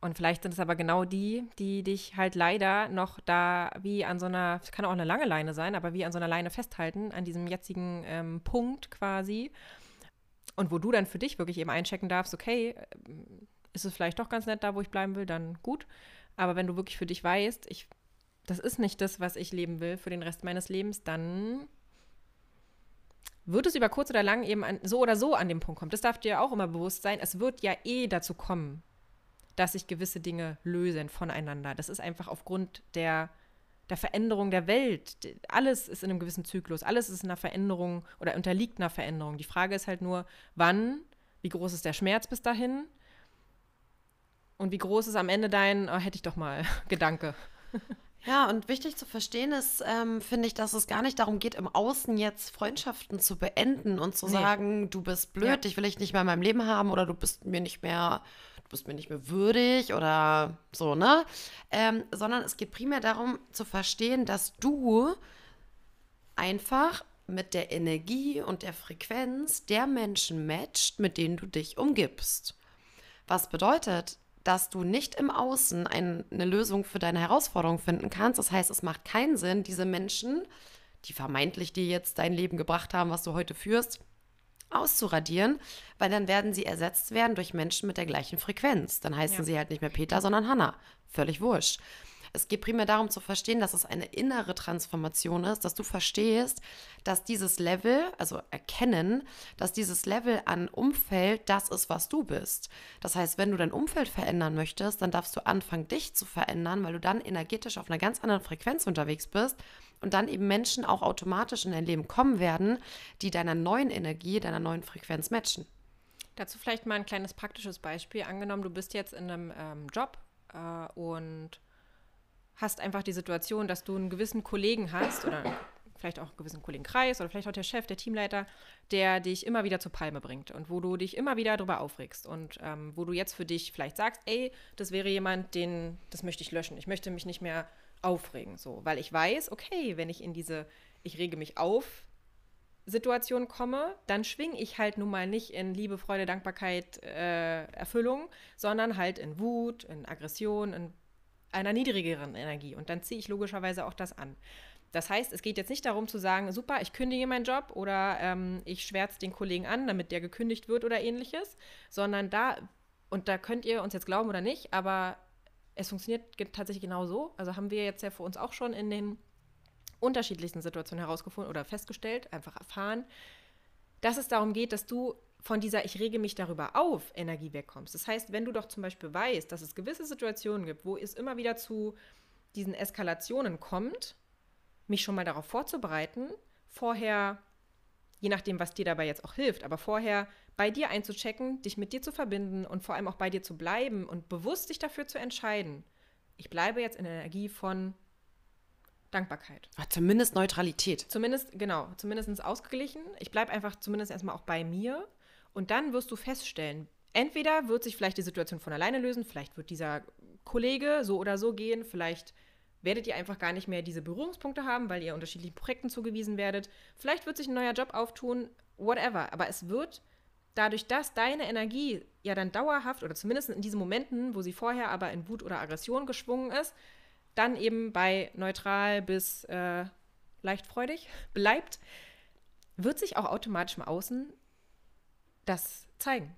Und vielleicht sind es aber genau die, die dich halt leider noch da wie an so einer, es kann auch eine lange Leine sein, aber wie an so einer Leine festhalten, an diesem jetzigen ähm, Punkt quasi. Und wo du dann für dich wirklich eben einchecken darfst, okay, ähm, ist es vielleicht doch ganz nett da, wo ich bleiben will, dann gut. Aber wenn du wirklich für dich weißt, ich, das ist nicht das, was ich leben will für den Rest meines Lebens, dann wird es über kurz oder lang eben an, so oder so an den Punkt kommen. Das darf dir auch immer bewusst sein. Es wird ja eh dazu kommen, dass sich gewisse Dinge lösen voneinander. Das ist einfach aufgrund der, der Veränderung der Welt. Alles ist in einem gewissen Zyklus. Alles ist in einer Veränderung oder unterliegt einer Veränderung. Die Frage ist halt nur, wann, wie groß ist der Schmerz bis dahin und wie groß ist am Ende dein, oh, hätte ich doch mal, Gedanke. Ja, und wichtig zu verstehen ist, ähm, finde ich, dass es gar nicht darum geht, im Außen jetzt Freundschaften zu beenden und zu Nee. sagen, du bist blöd, Ja. dich will ich nicht mehr in meinem Leben haben oder du bist mir nicht mehr, du bist mir nicht mehr würdig oder so, ne? Ähm, sondern es geht primär darum zu verstehen, dass du einfach mit der Energie und der Frequenz der Menschen matcht, mit denen du dich umgibst. Was bedeutet, dass du nicht im Außen ein, eine Lösung für deine Herausforderung finden kannst. Das heißt, es macht keinen Sinn, diese Menschen, die vermeintlich dir jetzt dein Leben gebracht haben, was du heute führst, auszuradieren, weil dann werden sie ersetzt werden durch Menschen mit der gleichen Frequenz. Dann heißen Ja. sie halt nicht mehr Peter, sondern Hannah. Völlig wurscht. Es geht primär darum zu verstehen, dass es eine innere Transformation ist, dass du verstehst, dass dieses Level, also erkennen, dass dieses Level an Umfeld das ist, was du bist. Das heißt, wenn du dein Umfeld verändern möchtest, dann darfst du anfangen, dich zu verändern, weil du dann energetisch auf einer ganz anderen Frequenz unterwegs bist und dann eben Menschen auch automatisch in dein Leben kommen werden, die deiner neuen Energie, deiner neuen Frequenz matchen. Dazu vielleicht mal ein kleines praktisches Beispiel. Angenommen, du bist jetzt in einem ähm, Job äh, und hast einfach die Situation, dass du einen gewissen Kollegen hast oder vielleicht auch einen gewissen Kollegenkreis oder vielleicht auch der Chef, der Teamleiter, der dich immer wieder zur Palme bringt und wo du dich immer wieder darüber aufregst und ähm, wo du jetzt für dich vielleicht sagst, ey, das wäre jemand, den, das möchte ich löschen. Ich möchte mich nicht mehr aufregen, so, weil ich weiß, okay, wenn ich in diese, ich rege mich auf, Situation komme, dann schwinge ich halt nun mal nicht in Liebe, Freude, Dankbarkeit, äh, Erfüllung, sondern halt in Wut, in Aggression, in einer niedrigeren Energie. Und dann ziehe ich logischerweise auch das an. Das heißt, es geht jetzt nicht darum zu sagen, super, ich kündige meinen Job oder ähm, ich schwärze den Kollegen an, damit der gekündigt wird oder ähnliches, sondern da, und da könnt ihr uns jetzt glauben oder nicht, aber es funktioniert tatsächlich genau so. Also haben wir jetzt ja für uns auch schon in den unterschiedlichsten Situationen herausgefunden oder festgestellt, einfach erfahren, dass es darum geht, dass du von dieser Ich rege mich darüber auf Energie wegkommst. Das heißt, wenn du doch zum Beispiel weißt, dass es gewisse Situationen gibt, wo es immer wieder zu diesen Eskalationen kommt, mich schon mal darauf vorzubereiten, vorher, je nachdem, was dir dabei jetzt auch hilft, aber vorher bei dir einzuchecken, dich mit dir zu verbinden und vor allem auch bei dir zu bleiben und bewusst dich dafür zu entscheiden. Ich bleibe jetzt in der Energie von Dankbarkeit. Ja, zumindest Neutralität. Zumindest, genau, zumindest ausgeglichen. Ich bleibe einfach zumindest erstmal auch bei mir. Und dann wirst du feststellen, entweder wird sich vielleicht die Situation von alleine lösen, vielleicht wird dieser Kollege so oder so gehen, vielleicht werdet ihr einfach gar nicht mehr diese Berührungspunkte haben, weil ihr unterschiedlichen Projekten zugewiesen werdet. Vielleicht wird sich ein neuer Job auftun, whatever. Aber es wird dadurch, dass deine Energie ja dann dauerhaft oder zumindest in diesen Momenten, wo sie vorher aber in Wut oder Aggression geschwungen ist, dann eben bei neutral bis äh, leicht bleibt, wird sich auch automatisch im Außen das zeigen.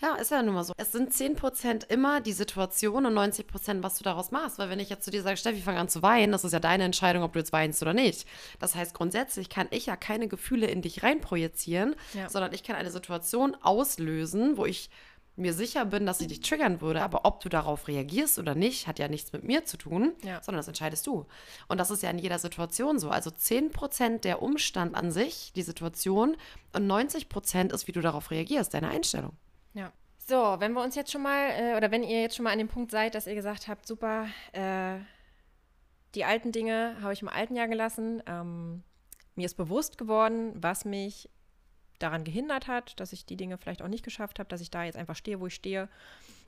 Ja. Ist ja nun mal so. Es sind 10% immer die Situation und 90%, was du daraus machst. Weil wenn ich jetzt zu dir sage, Steffi, fang an zu weinen, das ist ja deine Entscheidung, ob du jetzt weinst oder nicht. Das heißt, grundsätzlich kann ich ja keine Gefühle in dich reinprojizieren, ja. sondern ich kann eine Situation auslösen, wo ich mir sicher bin, dass sie dich triggern würde, aber ob du darauf reagierst oder nicht, hat ja nichts mit mir zu tun, ja. sondern das entscheidest du. Und das ist ja in jeder Situation so. Also 10% der Umstand an sich, die Situation, und 90% ist, wie du darauf reagierst, deine Einstellung. Ja. So, wenn wir uns jetzt schon mal, äh, oder wenn ihr jetzt schon mal an dem Punkt seid, dass ihr gesagt habt, super, äh, die alten Dinge habe ich im alten Jahr gelassen. Ähm, mir ist bewusst geworden, was mich daran gehindert hat, dass ich die Dinge vielleicht auch nicht geschafft habe, dass ich da jetzt einfach stehe, wo ich stehe.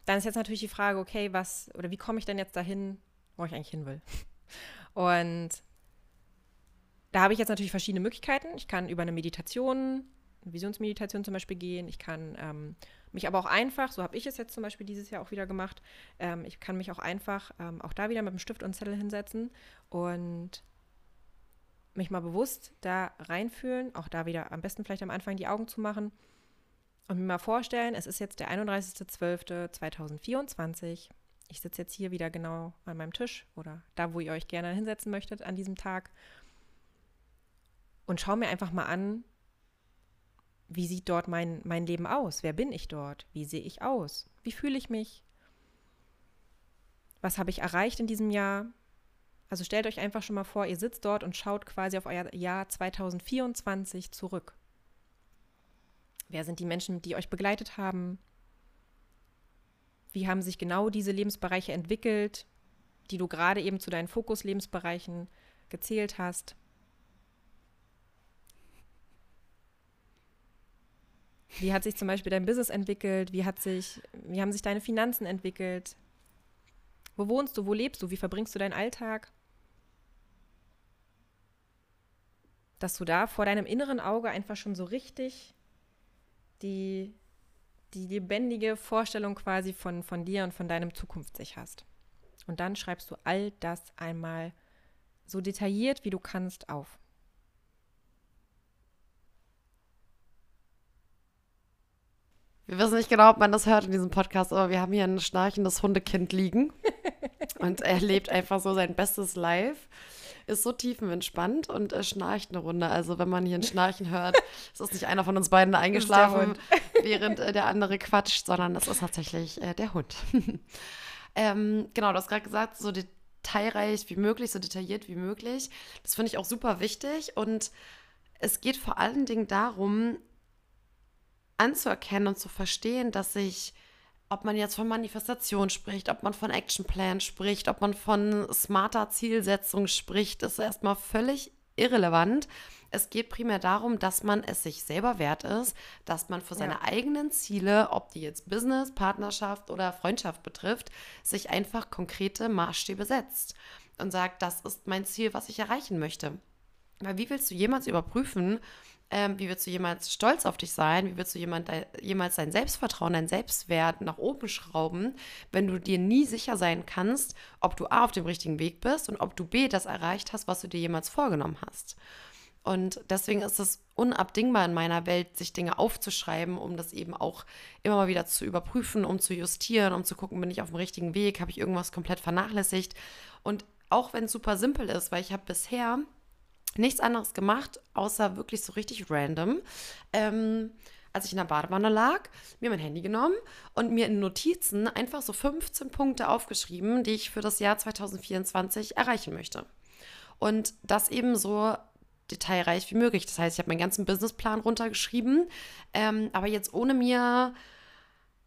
Dann ist jetzt natürlich die Frage, okay, was oder wie komme ich denn jetzt dahin, wo ich eigentlich hin will? Und da habe ich jetzt natürlich verschiedene Möglichkeiten. Ich kann über eine Meditation, Visionsmeditation zum Beispiel gehen. Ich kann ähm, mich aber auch einfach, so habe ich es jetzt zum Beispiel dieses Jahr auch wieder gemacht, ähm, ich kann mich auch einfach ähm, auch da wieder mit einem Stift und Zettel hinsetzen und mich mal bewusst da reinfühlen, auch da wieder am besten vielleicht am Anfang die Augen zu machen und mir mal vorstellen, es ist jetzt der 31.12.2024. Ich sitze jetzt hier wieder genau an meinem Tisch oder da, wo ihr euch gerne hinsetzen möchtet an diesem Tag und schaue mir einfach mal an, wie sieht dort mein, mein Leben aus? Wer bin ich dort? Wie sehe ich aus? Wie fühle ich mich? Was habe ich erreicht in diesem Jahr? Also stellt euch einfach schon mal vor, ihr sitzt dort und schaut quasi auf euer Jahr 2024 zurück. Wer sind die Menschen, die euch begleitet haben? Wie haben sich genau diese Lebensbereiche entwickelt, die du gerade eben zu deinen Fokuslebensbereichen gezählt hast? Wie hat sich zum Beispiel dein Business entwickelt? Wie, hat sich, wie haben sich deine Finanzen entwickelt? Wo wohnst du? Wo lebst du? Wie verbringst du deinen Alltag? dass du da vor deinem inneren Auge einfach schon so richtig die, die lebendige Vorstellung quasi von, von dir und von deinem Zukunftssich hast. Und dann schreibst du all das einmal so detailliert, wie du kannst, auf. Wir wissen nicht genau, ob man das hört in diesem Podcast, aber wir haben hier ein schnarchendes Hundekind liegen. und er lebt einfach so sein bestes Life ist so tiefenentspannt und äh, schnarcht eine Runde. Also wenn man hier ein Schnarchen hört, ist es nicht einer von uns beiden eingeschlafen, während äh, der andere quatscht, sondern das ist tatsächlich äh, der Hund. ähm, genau, du hast gerade gesagt, so detailreich wie möglich, so detailliert wie möglich. Das finde ich auch super wichtig und es geht vor allen Dingen darum, anzuerkennen und zu verstehen, dass sich ob man jetzt von Manifestation spricht, ob man von Actionplan spricht, ob man von smarter Zielsetzung spricht, ist erstmal völlig irrelevant. Es geht primär darum, dass man es sich selber wert ist, dass man für seine ja. eigenen Ziele, ob die jetzt Business, Partnerschaft oder Freundschaft betrifft, sich einfach konkrete Maßstäbe setzt und sagt, das ist mein Ziel, was ich erreichen möchte. Weil wie willst du jemals überprüfen, ähm, wie willst du jemals stolz auf dich sein? Wie willst du jemand, jemals dein Selbstvertrauen, dein Selbstwert nach oben schrauben, wenn du dir nie sicher sein kannst, ob du A auf dem richtigen Weg bist und ob du B das erreicht hast, was du dir jemals vorgenommen hast? Und deswegen ist es unabdingbar in meiner Welt, sich Dinge aufzuschreiben, um das eben auch immer mal wieder zu überprüfen, um zu justieren, um zu gucken, bin ich auf dem richtigen Weg, habe ich irgendwas komplett vernachlässigt. Und auch wenn es super simpel ist, weil ich habe bisher nichts anderes gemacht, außer wirklich so richtig random. Ähm, als ich in der Badewanne lag, mir mein Handy genommen und mir in Notizen einfach so 15 Punkte aufgeschrieben, die ich für das Jahr 2024 erreichen möchte. Und das eben so detailreich wie möglich. Das heißt, ich habe meinen ganzen Businessplan runtergeschrieben, ähm, aber jetzt ohne mir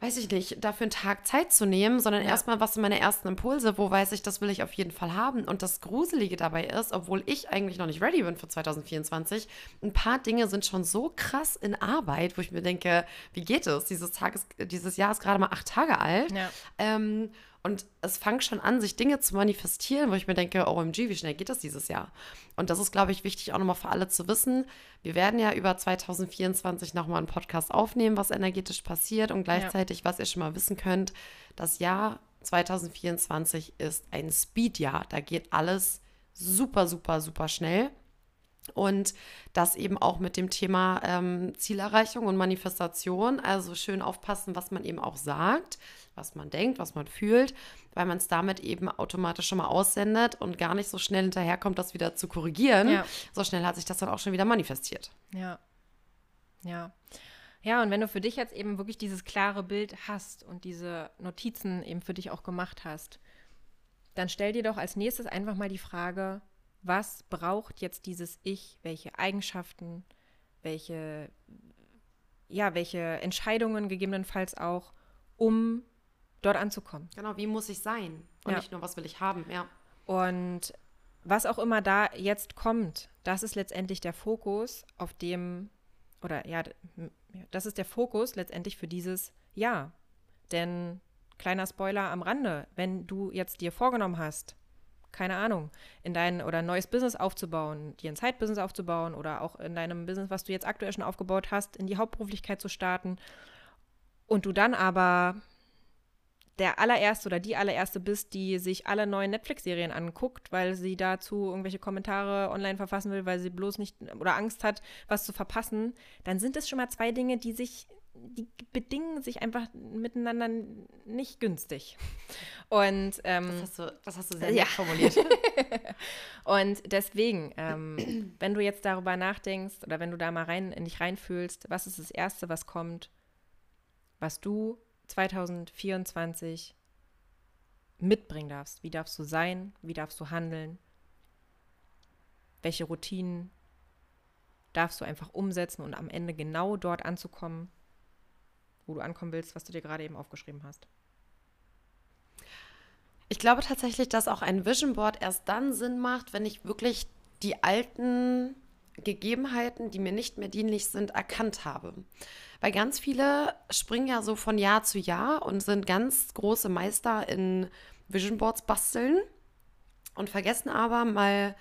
weiß ich nicht, dafür einen Tag Zeit zu nehmen, sondern ja. erstmal, was sind meine ersten Impulse, wo weiß ich, das will ich auf jeden Fall haben. Und das Gruselige dabei ist, obwohl ich eigentlich noch nicht ready bin für 2024, ein paar Dinge sind schon so krass in Arbeit, wo ich mir denke, wie geht es? Dieses, Tag ist, dieses Jahr ist gerade mal acht Tage alt. Ja. Ähm, und es fängt schon an, sich Dinge zu manifestieren, wo ich mir denke, OMG, wie schnell geht das dieses Jahr? Und das ist, glaube ich, wichtig auch nochmal für alle zu wissen. Wir werden ja über 2024 nochmal einen Podcast aufnehmen, was energetisch passiert und gleichzeitig, ja. was ihr schon mal wissen könnt, das Jahr 2024 ist ein Speedjahr. Da geht alles super, super, super schnell. Und das eben auch mit dem Thema ähm, Zielerreichung und Manifestation. Also schön aufpassen, was man eben auch sagt, was man denkt, was man fühlt, weil man es damit eben automatisch schon mal aussendet und gar nicht so schnell hinterherkommt, das wieder zu korrigieren. Ja. So schnell hat sich das dann auch schon wieder manifestiert. Ja. Ja. Ja, und wenn du für dich jetzt eben wirklich dieses klare Bild hast und diese Notizen eben für dich auch gemacht hast, dann stell dir doch als nächstes einfach mal die Frage, was braucht jetzt dieses Ich, welche Eigenschaften, welche, ja, welche Entscheidungen gegebenenfalls auch, um dort anzukommen. Genau, wie muss ich sein? Und ja. nicht nur, was will ich haben, ja. Und was auch immer da jetzt kommt, das ist letztendlich der Fokus, auf dem, oder ja, das ist der Fokus letztendlich für dieses Ja. Denn kleiner Spoiler am Rande, wenn du jetzt dir vorgenommen hast, keine Ahnung, in dein oder ein neues Business aufzubauen, dir ein Zeitbusiness aufzubauen oder auch in deinem Business, was du jetzt aktuell schon aufgebaut hast, in die Hauptberuflichkeit zu starten und du dann aber der allererste oder die allererste bist, die sich alle neuen Netflix-Serien anguckt, weil sie dazu irgendwelche Kommentare online verfassen will, weil sie bloß nicht oder Angst hat, was zu verpassen, dann sind es schon mal zwei Dinge, die sich die bedingen sich einfach miteinander nicht günstig. Und ähm, das, hast du, das hast du sehr ja. formuliert. und deswegen, ähm, wenn du jetzt darüber nachdenkst oder wenn du da mal rein in dich reinfühlst, was ist das Erste, was kommt, was du 2024 mitbringen darfst? Wie darfst du sein? Wie darfst du handeln? Welche Routinen darfst du einfach umsetzen und am Ende genau dort anzukommen, wo du ankommen willst, was du dir gerade eben aufgeschrieben hast? Ich glaube tatsächlich, dass auch ein Vision Board erst dann Sinn macht, wenn ich wirklich die alten Gegebenheiten, die mir nicht mehr dienlich sind, erkannt habe. Weil ganz viele springen ja so von Jahr zu Jahr und sind ganz große Meister in Vision Boards basteln und vergessen aber mal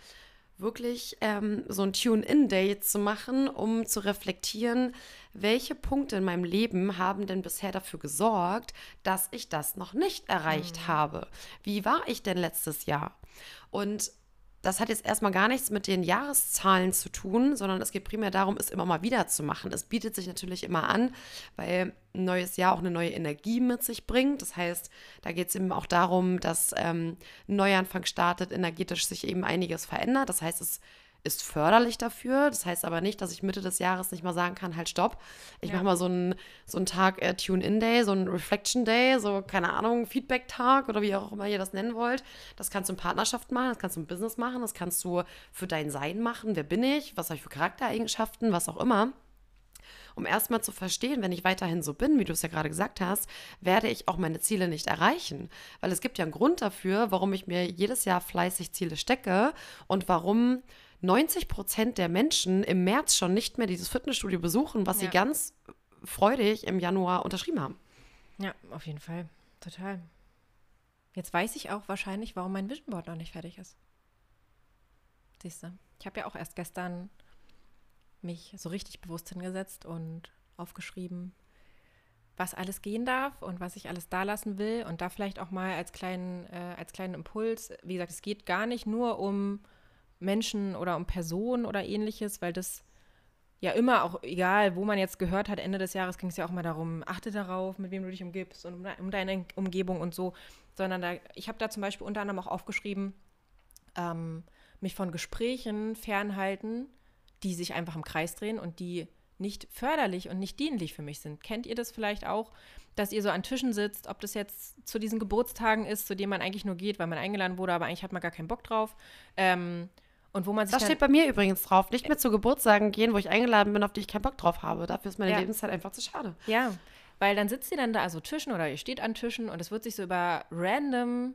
wirklich ähm, so ein Tune-in-Day zu machen, um zu reflektieren, welche Punkte in meinem Leben haben denn bisher dafür gesorgt, dass ich das noch nicht erreicht mhm. habe. Wie war ich denn letztes Jahr? Und das hat jetzt erstmal gar nichts mit den Jahreszahlen zu tun, sondern es geht primär darum, es immer mal wieder zu machen. Es bietet sich natürlich immer an, weil ein neues Jahr auch eine neue Energie mit sich bringt. Das heißt, da geht es eben auch darum, dass ähm, ein Neuanfang startet, energetisch sich eben einiges verändert. Das heißt, es ist förderlich dafür. Das heißt aber nicht, dass ich Mitte des Jahres nicht mal sagen kann, halt stopp. Ich ja. mache mal so einen, so einen Tag äh, Tune-In-Day, so einen Reflection-Day, so, keine Ahnung, Feedback-Tag oder wie auch immer ihr das nennen wollt. Das kannst du in Partnerschaft machen, das kannst du im Business machen, das kannst du für dein Sein machen. Wer bin ich? Was habe ich für Charaktereigenschaften? Was auch immer um erstmal zu verstehen, wenn ich weiterhin so bin, wie du es ja gerade gesagt hast, werde ich auch meine Ziele nicht erreichen. Weil es gibt ja einen Grund dafür, warum ich mir jedes Jahr fleißig Ziele stecke und warum 90 Prozent der Menschen im März schon nicht mehr dieses Fitnessstudio besuchen, was ja. sie ganz freudig im Januar unterschrieben haben. Ja, auf jeden Fall. Total. Jetzt weiß ich auch wahrscheinlich, warum mein Vision Board noch nicht fertig ist. Siehst du? Ich habe ja auch erst gestern mich so richtig bewusst hingesetzt und aufgeschrieben, was alles gehen darf und was ich alles da lassen will. Und da vielleicht auch mal als kleinen, äh, als kleinen Impuls, wie gesagt, es geht gar nicht nur um Menschen oder um Personen oder ähnliches, weil das ja immer auch, egal wo man jetzt gehört hat, Ende des Jahres ging es ja auch mal darum, achte darauf, mit wem du dich umgibst und um deine Umgebung und so, sondern da, ich habe da zum Beispiel unter anderem auch aufgeschrieben, ähm, mich von Gesprächen fernhalten, die sich einfach im Kreis drehen und die nicht förderlich und nicht dienlich für mich sind. Kennt ihr das vielleicht auch, dass ihr so an Tischen sitzt, ob das jetzt zu diesen Geburtstagen ist, zu denen man eigentlich nur geht, weil man eingeladen wurde, aber eigentlich hat man gar keinen Bock drauf. Ähm, und wo man sich Das steht bei mir übrigens drauf. Nicht mehr zu Geburtstagen gehen, wo ich eingeladen bin, auf die ich keinen Bock drauf habe. Dafür ist meine Ja. Lebenszeit einfach zu schade. Ja, weil dann sitzt ihr dann da, also Tischen oder ihr steht an Tischen und es wird sich so über random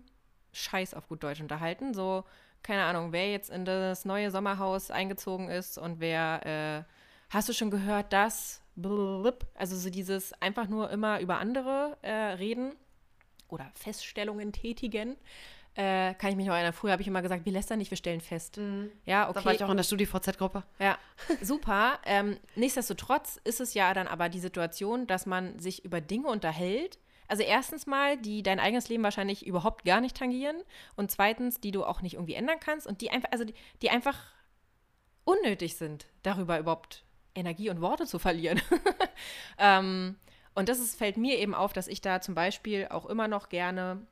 Scheiß auf gut Deutsch unterhalten. So, keine Ahnung, wer jetzt in das neue Sommerhaus eingezogen ist und wer, äh, hast du schon gehört, das? Also so dieses einfach nur immer über andere äh, reden oder Feststellungen tätigen. Äh, kann ich mich noch erinnern, früher habe ich immer gesagt, wir lästern nicht, wir stellen fest. Ja, okay. Da war ich auch in der StudiVZ-Gruppe. Ja, super. ähm, nichtsdestotrotz ist es ja dann aber die Situation, dass man sich über Dinge unterhält. Also erstens mal, die dein eigenes Leben wahrscheinlich überhaupt gar nicht tangieren und zweitens, die du auch nicht irgendwie ändern kannst und die einfach, also die, die einfach unnötig sind, darüber überhaupt Energie und Worte zu verlieren. ähm, und das ist, fällt mir eben auf, dass ich da zum Beispiel auch immer noch gerne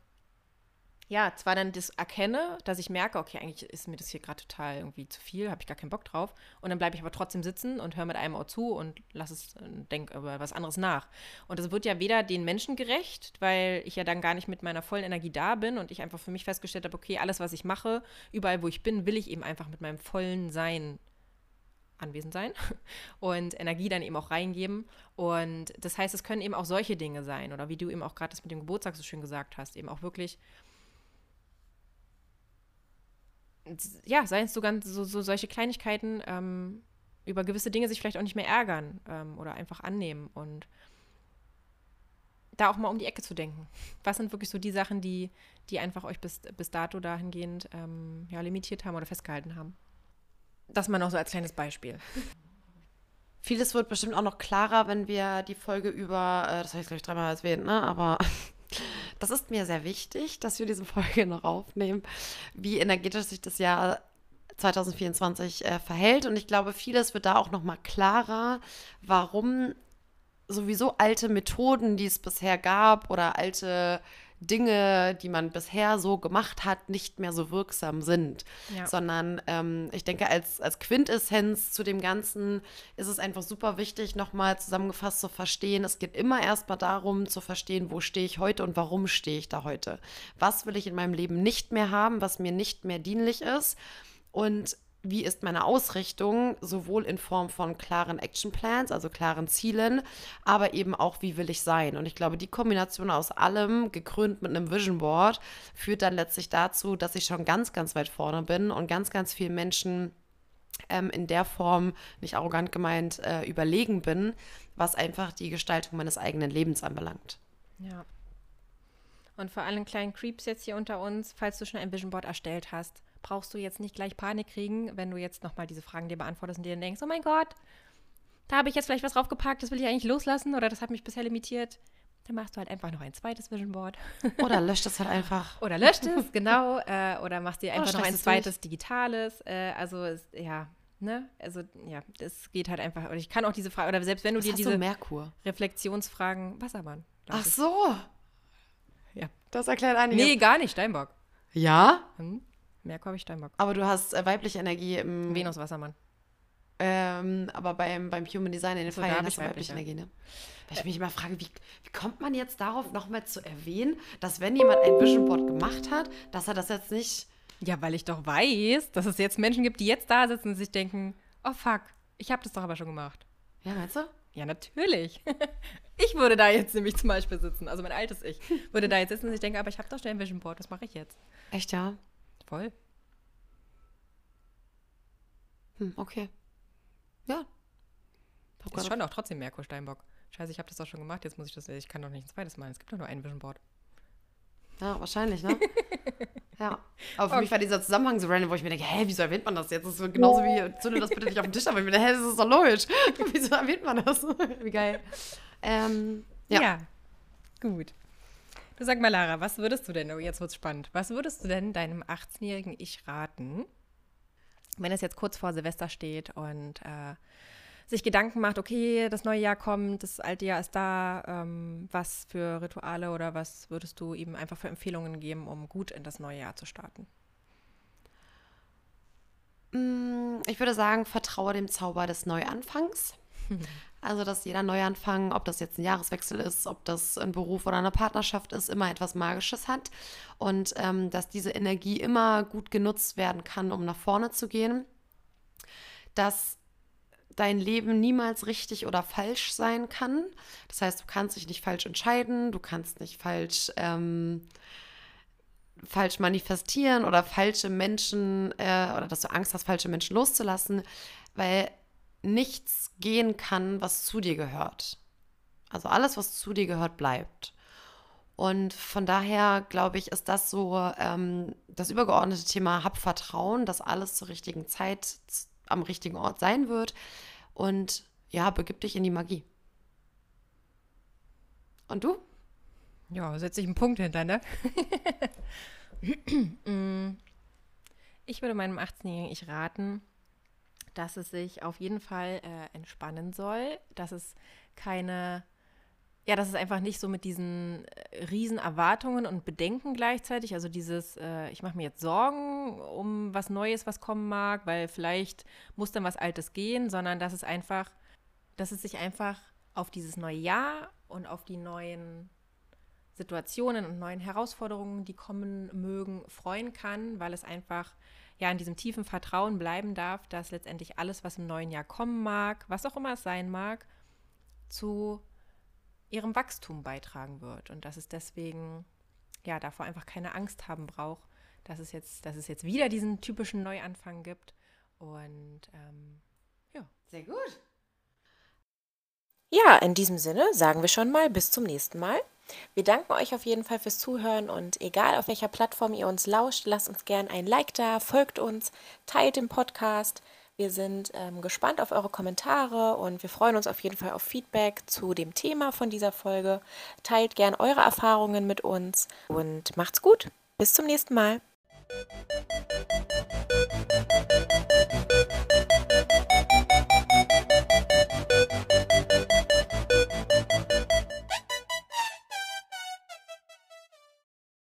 ja, zwar dann das erkenne, dass ich merke, okay, eigentlich ist mir das hier gerade total irgendwie zu viel, habe ich gar keinen Bock drauf. Und dann bleibe ich aber trotzdem sitzen und höre mit einem Ohr zu und lass es, denke über was anderes nach. Und das wird ja weder den Menschen gerecht, weil ich ja dann gar nicht mit meiner vollen Energie da bin und ich einfach für mich festgestellt habe, okay, alles, was ich mache, überall, wo ich bin, will ich eben einfach mit meinem vollen Sein anwesend sein und Energie dann eben auch reingeben. Und das heißt, es können eben auch solche Dinge sein. Oder wie du eben auch gerade das mit dem Geburtstag so schön gesagt hast, eben auch wirklich ja, seien es so ganz so, so solche Kleinigkeiten, ähm, über gewisse Dinge sich vielleicht auch nicht mehr ärgern ähm, oder einfach annehmen und da auch mal um die Ecke zu denken. Was sind wirklich so die Sachen, die, die einfach euch bis, bis dato dahingehend ähm, ja, limitiert haben oder festgehalten haben? Das mal noch so als kleines Beispiel. Vieles wird bestimmt auch noch klarer, wenn wir die Folge über, äh, das habe ich glaube ich dreimal erwähnt, ne? aber das ist mir sehr wichtig, dass wir diese Folge noch aufnehmen, wie energetisch sich das Jahr 2024 äh, verhält. Und ich glaube, vieles wird da auch noch mal klarer, warum sowieso alte Methoden, die es bisher gab oder alte Dinge, die man bisher so gemacht hat, nicht mehr so wirksam sind. Ja. Sondern ähm, ich denke, als, als Quintessenz zu dem Ganzen ist es einfach super wichtig, nochmal zusammengefasst zu verstehen. Es geht immer erstmal darum, zu verstehen, wo stehe ich heute und warum stehe ich da heute. Was will ich in meinem Leben nicht mehr haben, was mir nicht mehr dienlich ist. Und wie ist meine Ausrichtung, sowohl in Form von klaren Actionplans, also klaren Zielen, aber eben auch, wie will ich sein. Und ich glaube, die Kombination aus allem, gekrönt mit einem Vision Board, führt dann letztlich dazu, dass ich schon ganz, ganz weit vorne bin und ganz, ganz vielen Menschen ähm, in der Form, nicht arrogant gemeint, äh, überlegen bin, was einfach die Gestaltung meines eigenen Lebens anbelangt. Ja. Und vor allen kleinen Creeps jetzt hier unter uns, falls du schon ein Vision Board erstellt hast, brauchst du jetzt nicht gleich Panik kriegen, wenn du jetzt nochmal diese Fragen dir beantwortest und dir dann denkst, oh mein Gott, da habe ich jetzt vielleicht was draufgepackt, das will ich eigentlich loslassen oder das hat mich bisher limitiert. Dann machst du halt einfach noch ein zweites Vision Board. Oder löscht es halt einfach. Oder löscht es, genau. Äh, oder machst dir einfach noch streichst ein es zweites digitales. Äh, also, es, ja, ne? Also, ja, das geht halt einfach. Und ich kann auch diese Frage, oder selbst wenn du Was dir diese du, Merkur? Reflexionsfragen, Wassermann. Ach so. Ja. Das erklärt einiges. Nee, gar nicht, Steinbock. Ja, Hm? Merkur habe ich Steinbock. aber du hast äh, weibliche Energie im Venus Wassermann. Ähm, aber beim, beim Human Design in den So, Pfeilen hast ich weibliche weibliche. Energie, ne? Weil ich mich immer frage, wie, wie kommt man jetzt darauf, nochmal zu erwähnen, dass wenn jemand ein Vision Board gemacht hat, dass er das jetzt nicht. Ja, weil ich doch weiß, dass es jetzt Menschen gibt, die jetzt da sitzen und sich denken, oh fuck, ich habe das doch aber schon gemacht. Ja, meinst du? Ja, natürlich. Ich würde da jetzt nämlich zum Beispiel sitzen, also mein altes Ich, würde da jetzt sitzen und ich denke, aber ich habe doch schon ein Vision Board, was mache ich jetzt? Echt, ja? Voll. Hm, okay. Ja. Hab Ist schon auch trotzdem Merkur Steinbock. Scheiße, ich habe das doch schon gemacht, jetzt muss ich das, ich kann doch nicht ein zweites Mal, es gibt doch nur ein Vision Board. Ja, wahrscheinlich, ne? ja. Aber für okay. mich war dieser Zusammenhang so random, wo ich mir denke, hä, wieso erwähnt man das jetzt? Das ist so genauso wie, zünde das bitte nicht auf den Tisch, aber ich mir denke, hä, das ist doch logisch. wieso erwähnt man das? wie geil. Ähm, ja. ja. Gut. Sag mal, Lara, was würdest du denn, oh, jetzt wird's spannend, was würdest du denn deinem 18-jährigen Ich raten, wenn es jetzt kurz vor Silvester steht und äh, sich Gedanken macht, okay, das neue Jahr kommt, das alte Jahr ist da, ähm, was für Rituale oder was würdest du ihm einfach für Empfehlungen geben, um gut in das neue Jahr zu starten? Mm, ich würde sagen, vertraue dem Zauber des Neuanfangs. Also, dass jeder Neuanfang, ob das jetzt ein Jahreswechsel ist, ob das ein Beruf oder eine Partnerschaft ist, immer etwas Magisches hat. Und ähm, dass diese Energie immer gut genutzt werden kann, um nach vorne zu gehen. Dass dein Leben niemals richtig oder falsch sein kann. Das heißt, du kannst dich nicht falsch entscheiden, du kannst nicht falsch, ähm, falsch manifestieren oder falsche Menschen äh, oder dass du Angst hast, falsche Menschen loszulassen, weil nichts gehen kann, was zu dir gehört. Also alles, was zu dir gehört, bleibt. Und von daher glaube ich, ist das so ähm, das übergeordnete Thema, hab Vertrauen, dass alles zur richtigen Zeit am richtigen Ort sein wird. Und ja, begib dich in die Magie. Und du? Ja, setze ich einen Punkt hinter, ne? ich würde meinem 18-Jährigen ich raten, dass es sich auf jeden Fall äh, entspannen soll, dass es keine ja, das ist einfach nicht so mit diesen äh, riesen Erwartungen und Bedenken gleichzeitig. Also dieses, äh, ich mache mir jetzt Sorgen um was Neues, was kommen mag, weil vielleicht muss dann was Altes gehen, sondern dass es einfach, dass es sich einfach auf dieses neue Jahr und auf die neuen Situationen und neuen Herausforderungen, die kommen mögen, freuen kann, weil es einfach ja in diesem tiefen Vertrauen bleiben darf, dass letztendlich alles, was im neuen Jahr kommen mag, was auch immer es sein mag, zu ihrem Wachstum beitragen wird und dass es deswegen ja davor einfach keine Angst haben braucht, dass es jetzt, dass es jetzt wieder diesen typischen Neuanfang gibt. Und ähm, ja. Sehr gut. Ja, in diesem Sinne sagen wir schon mal bis zum nächsten Mal. Wir danken euch auf jeden Fall fürs Zuhören und egal auf welcher Plattform ihr uns lauscht, lasst uns gerne ein Like da, folgt uns, teilt den Podcast. Wir sind ähm, gespannt auf eure Kommentare und wir freuen uns auf jeden Fall auf Feedback zu dem Thema von dieser Folge. Teilt gern eure Erfahrungen mit uns und macht's gut. Bis zum nächsten Mal.